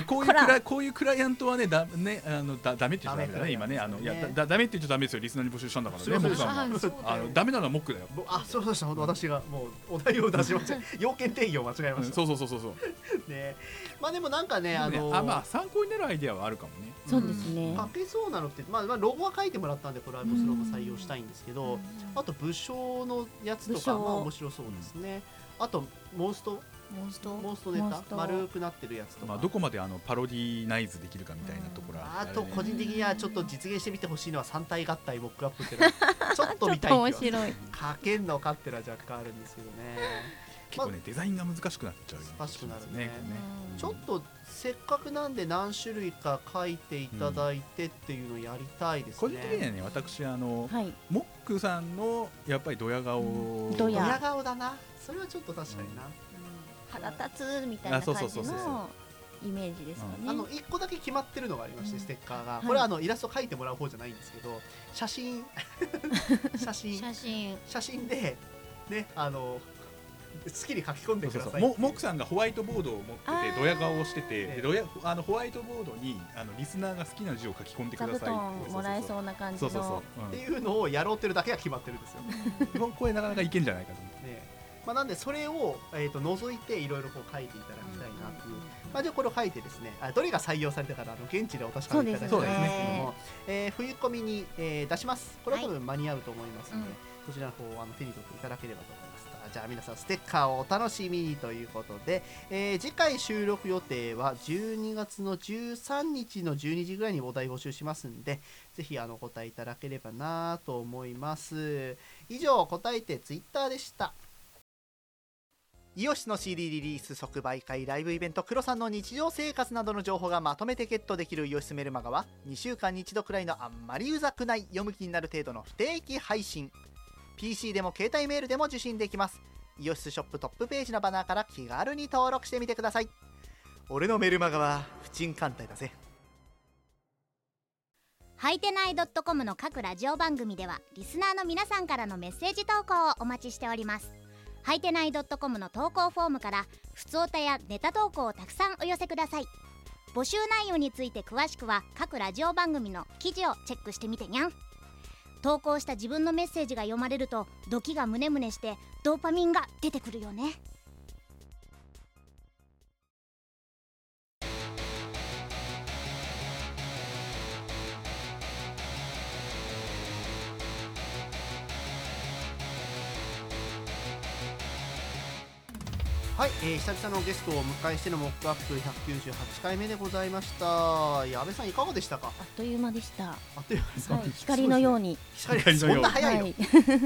こういうクラこういうクライアントはねだねあのだダメって言っちゃダメだね今ねあのいやねだだダメって言っちゃダメですよリスナーに募集したんだからねそうそう僕さんもあそうだよあのダメなのはモックだよ、ぼあそうそうそう私がもうお題を出しました。[laughs] 要件定義を間違えうんました、そうそうそうそうそう。ね。まあでもなんかねあのねあまあ参考になるアイデアはあるかもね。そうですね。書けそうなのって、まあ、まあロゴは書いてもらったんでこれはもちろん採用したいんですけど、あと武将のやつとかまあ面白そうですね、あとモンストモンスト？モンストネタ丸くなってるやつとか、まあどこまであのパロディナイズできるかみたいなところはあと個人的にはちょっと実現してみてほしいのは三体合体モックアップっていうのはちょっと見たい面っていう。のは白い書けんのかっていうのは若干あるんですけどね。結構ねデザインが難しくなっちゃうよね難しくなるね。ね。ちょっとせっかくなんで何種類か書いていただいてっていうのをやりたいですね、個人的にはね私あのはい。モックさんのやっぱりドヤ顔。ドヤ。ドヤ顔だな。それはちょっと確かにな、腹立つみたいなあそう感じそうそう。そうのイメージですかね。あの1個だけ決まってるのがありまして、うん。ステッカーが、い。これはあのイラスト描いてもらう方じゃないんですけど写真。[laughs] 写真。写真。写真でねあの好きに書き込んでくださいモクさんがホワイトボードを持っててドヤ顔をしててドヤあのホワイトボードにあのリスナーが好きな字を書き込んでくださいもらえそうな感じそうそうそう。のっていうのをやろうってるだけが決まってるんですよ、[laughs] うんこれなかなかいけんじゃないかと思って。ねまあ、なんでそれを、えー、と除いていろいろこう書いていただきたいなっていう、まあ、じゃあこれを書いてですねあどれが採用されたからあの現地でお確かめいただきたいんですけども、えー冬込みに、えー出します。これは多分間に合うと思いますので、はいそちらの方をあの手に取っていただければと思います。じゃあ皆さんステッカーをお楽しみにということで、えー次回収録予定は12月の13日の12時ぐらいにお題募集しますんでぜひあのお答えいただければなと思います。以上答えてツイッターでしたイオシスの CD リリース即売会ライブイベントクロさんの日常生活などの情報がまとめてゲットできるイオシスメルマガは2週間に1度くらいのあんまりうざくない読む気になる程度の不定期配信。PC でも携帯メールでも受信できます。イオシスショップトップページのバナーから気軽に登録してみてください。俺のメルマガは不沈艦隊だぜ。はいてない .com の各ラジオ番組ではリスナーの皆さんからのメッセージ投稿をお待ちしております。はいてない .com の投稿フォームからふつおたやネタ投稿をたくさんお寄せください。募集内容について詳しくは各ラジオ番組の記事をチェックしてみてにゃん。投稿した自分のメッセージが読まれるとドキがムネムネしてドーパミンが出てくるよね。はい、えー、久々のゲストをお迎えしてのモックアップ198回目でございました。いや安倍さんいかがでしたか？あっという間でした、あっという間ですか、はい、光のように、光光のようそんな早いの、はい、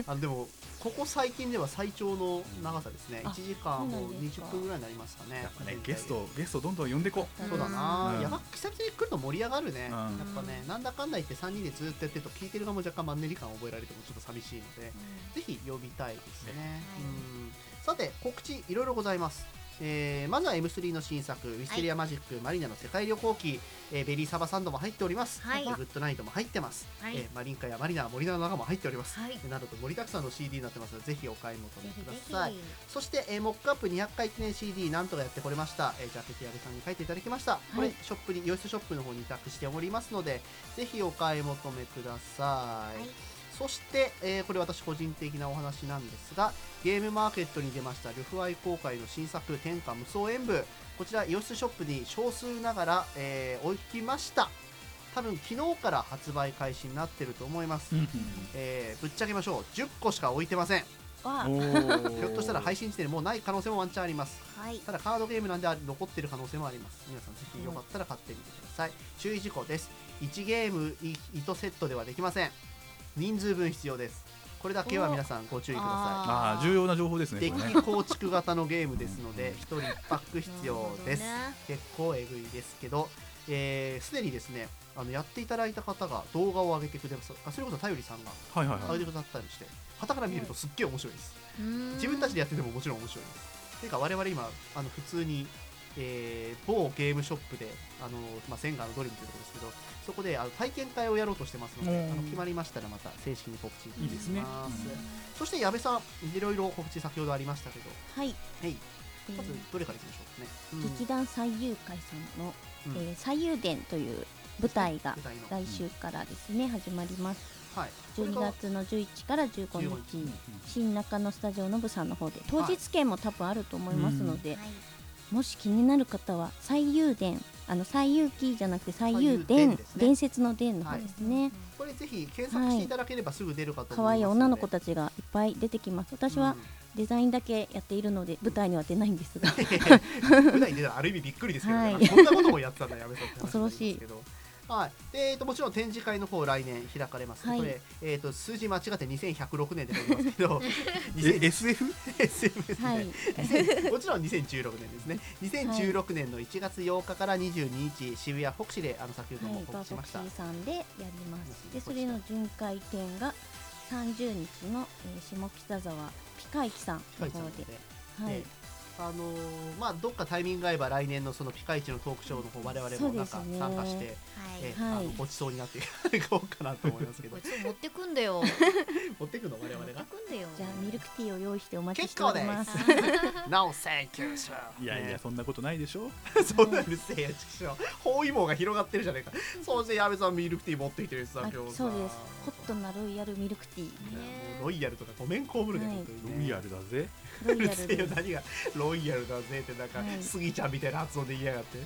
あのでもここ最近では最長の長さですね。あ1時間もそうなんですか。20分ぐらいになりますかね。やっぱねゲストゲストどんどん呼んでこそうだな、うん。やば久々に来ると盛り上がるね、うん。やっぱねなんだかんだ言って3人でずっとやってると聞いてる側も若干マンネリ感を覚えられてもちょっと寂しいので、ぜひ呼びたいですね、うんさて告知いろいろございます。えーまずは M3 の新作「ウィステリアマジック、マリナの世界旅行記」えーベリーサバサンドも入っております、はい。グッドナイトも入ってます、はい。えーマリンカやマリナ森菜の中も入っております、はい。などと盛りだくさんの CD になってますのでぜひお買い求めください。そして、えーモックアップ200回記念 CD なんとかやってこれました、えージャケティアベさんに書いていただきました、これショップにヨイスショップの方に委託しておりますのでぜひお買い求めください、はいそして、えーこれ私個人的なお話なんですがゲームマーケットに出ましたルフアイ公開の新作天下無双演舞こちらイオシスショップに少数ながら、えー置きました。多分昨日から発売開始になってると思います、えーぶっちゃけましょう。10個しか置いてません。ひー。ょっとしたら配信時点でもうない可能性もワンチャンあります。はい。ただカードゲームなんで残ってる可能性もあります。皆さんぜひよかったら買ってみてください、注意事項です。1ゲーム1セットではできません人数分必要です。これだけは皆さんご注意くださああ重要な情報ですねこれね。ッキ構築型のゲームですので [laughs] 1人1パック必要です、結構えぐいですけどすで、えー、にですねあのやっていただいた方が動画を上げてくださあそれこそ頼りさんがはいはいはい。上げてくださったりして、傍から見るとすっげえ面白いです。自分たちでやっててももちろん面白いです。ていうか我々今あの普通に、えー某ゲームショップであの、まあ、センガーのドリムというところですけどそこであの体験会をやろうとしてますのでうん。あの決まりましたらまた正式に告知いいですね。ますそして矢部さんいろいろ告知先ほどありましたけど。はい、はい。えー。まずどれからいきましょうかね、うん。劇団最優会さんの、うん。えー最優伝という舞台が来週からですね、始まります。はい。これ12が月の11から15 15日新中野スタジオの部さんの方で当日券も多分あると思いますので、もし気になる方は最優伝あの最優記じゃなくて最優伝伝説の伝の方ですね、これぜひ検索していただければすぐ出るかと可思います愛い女の子たたちがいっぱい出てきます。私はデザインだけやっているので舞台には出ないんですが。[laughs] 普段に出たらある意味びっくりですけど、ね。はい。そんなこともやってたんだやめさって話恐ろしいはい、でえー、ともちろん展示会の方来年開かれます、はい。これ、えー、と数字間違って2106年で書いてますけど [laughs] え2000 SF? SF ですね、はい。[laughs] もちろん2016年ですね。2016年の1月8日から22日渋谷フォクシであの先ほども告知しました、ーさんでやります。で、それの巡回展が30日の、えー下北沢ピカイチさんの方で、はい、えあのーまあどっかタイミングが合えば来年のそのピカイチのトークショーの方我々もなんか参加して、はい。えはい。あのごちそうになっていこうかなと思いますけど。[laughs] 持ってくんだよ。[laughs] 持ってくの？我々が？持ってくんだよ。じゃあミルクティーを用意してお待ちし結構でております。No thank you sir いやいやね。そんなことないでしょ。[laughs] そんなうるせえやちくしょう包囲網が広がってるじゃねえか。そして矢部さんミルクティー持ってきてるしさあ今日さ。そうです。ホットなロイヤルミルクティー。いやもうロイヤルとかごめんこぶるね、はい。本当にね。ロイヤルだぜロイうるせえヤルで何がロイヤルだぜってなんか、はいスギちゃんみたいな発音で言いやがって。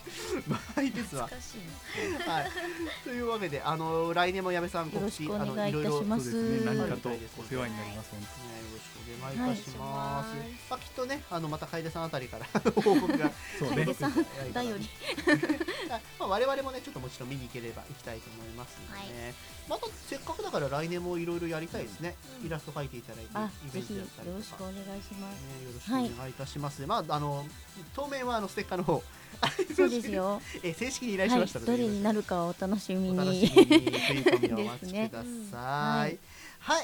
まあいいですわ。懐かしい。なはい、というわけで、あの来年も矢部さん、よろしくお願いいたしあのろろますそうですね。何かとおはい世話になります本ねよろしくお願いいたします。はい。まあ、きっとね、あのまた楓さんあたりから報告が。当そうね。楓さんだより。あ [laughs] まあ、我々もね、ちょっともちろん見に行ければ行きたいと思いますのでね。またせっかくだから来年もいろいろやりたいですね。イラスト描いていただいて、あ、イベントやったりとか。ろしくお願いします。ね、よろしくお願いいたします。まあ、あの当面はあのステッカーの方。[laughs] そうですよ。[laughs] え正式に依頼しはいました、ので、どれになるかはお楽しみお楽しに。みに食い込みをお待ちください。[laughs] ですねはい、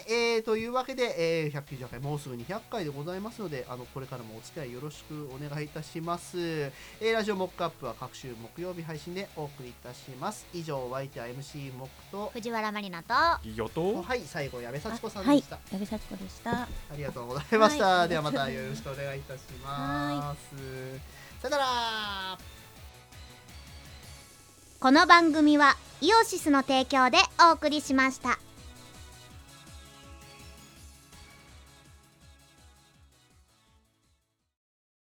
えーというわけで、えー、190回もうすぐ200回でございますのであのこれからもお付き合いよろしくお願いいたします、えーラジオモックアップは各週木曜日配信でお送りいたします。以上お相手は MC モックと藤原まりなと企業とはい最後矢部幸子さんはいでした、、矢部幸子でした。ありがとうございました、はい。ではまたよろしくお願いいたします。さよなら。この番組はイオシスの提供でお送りしました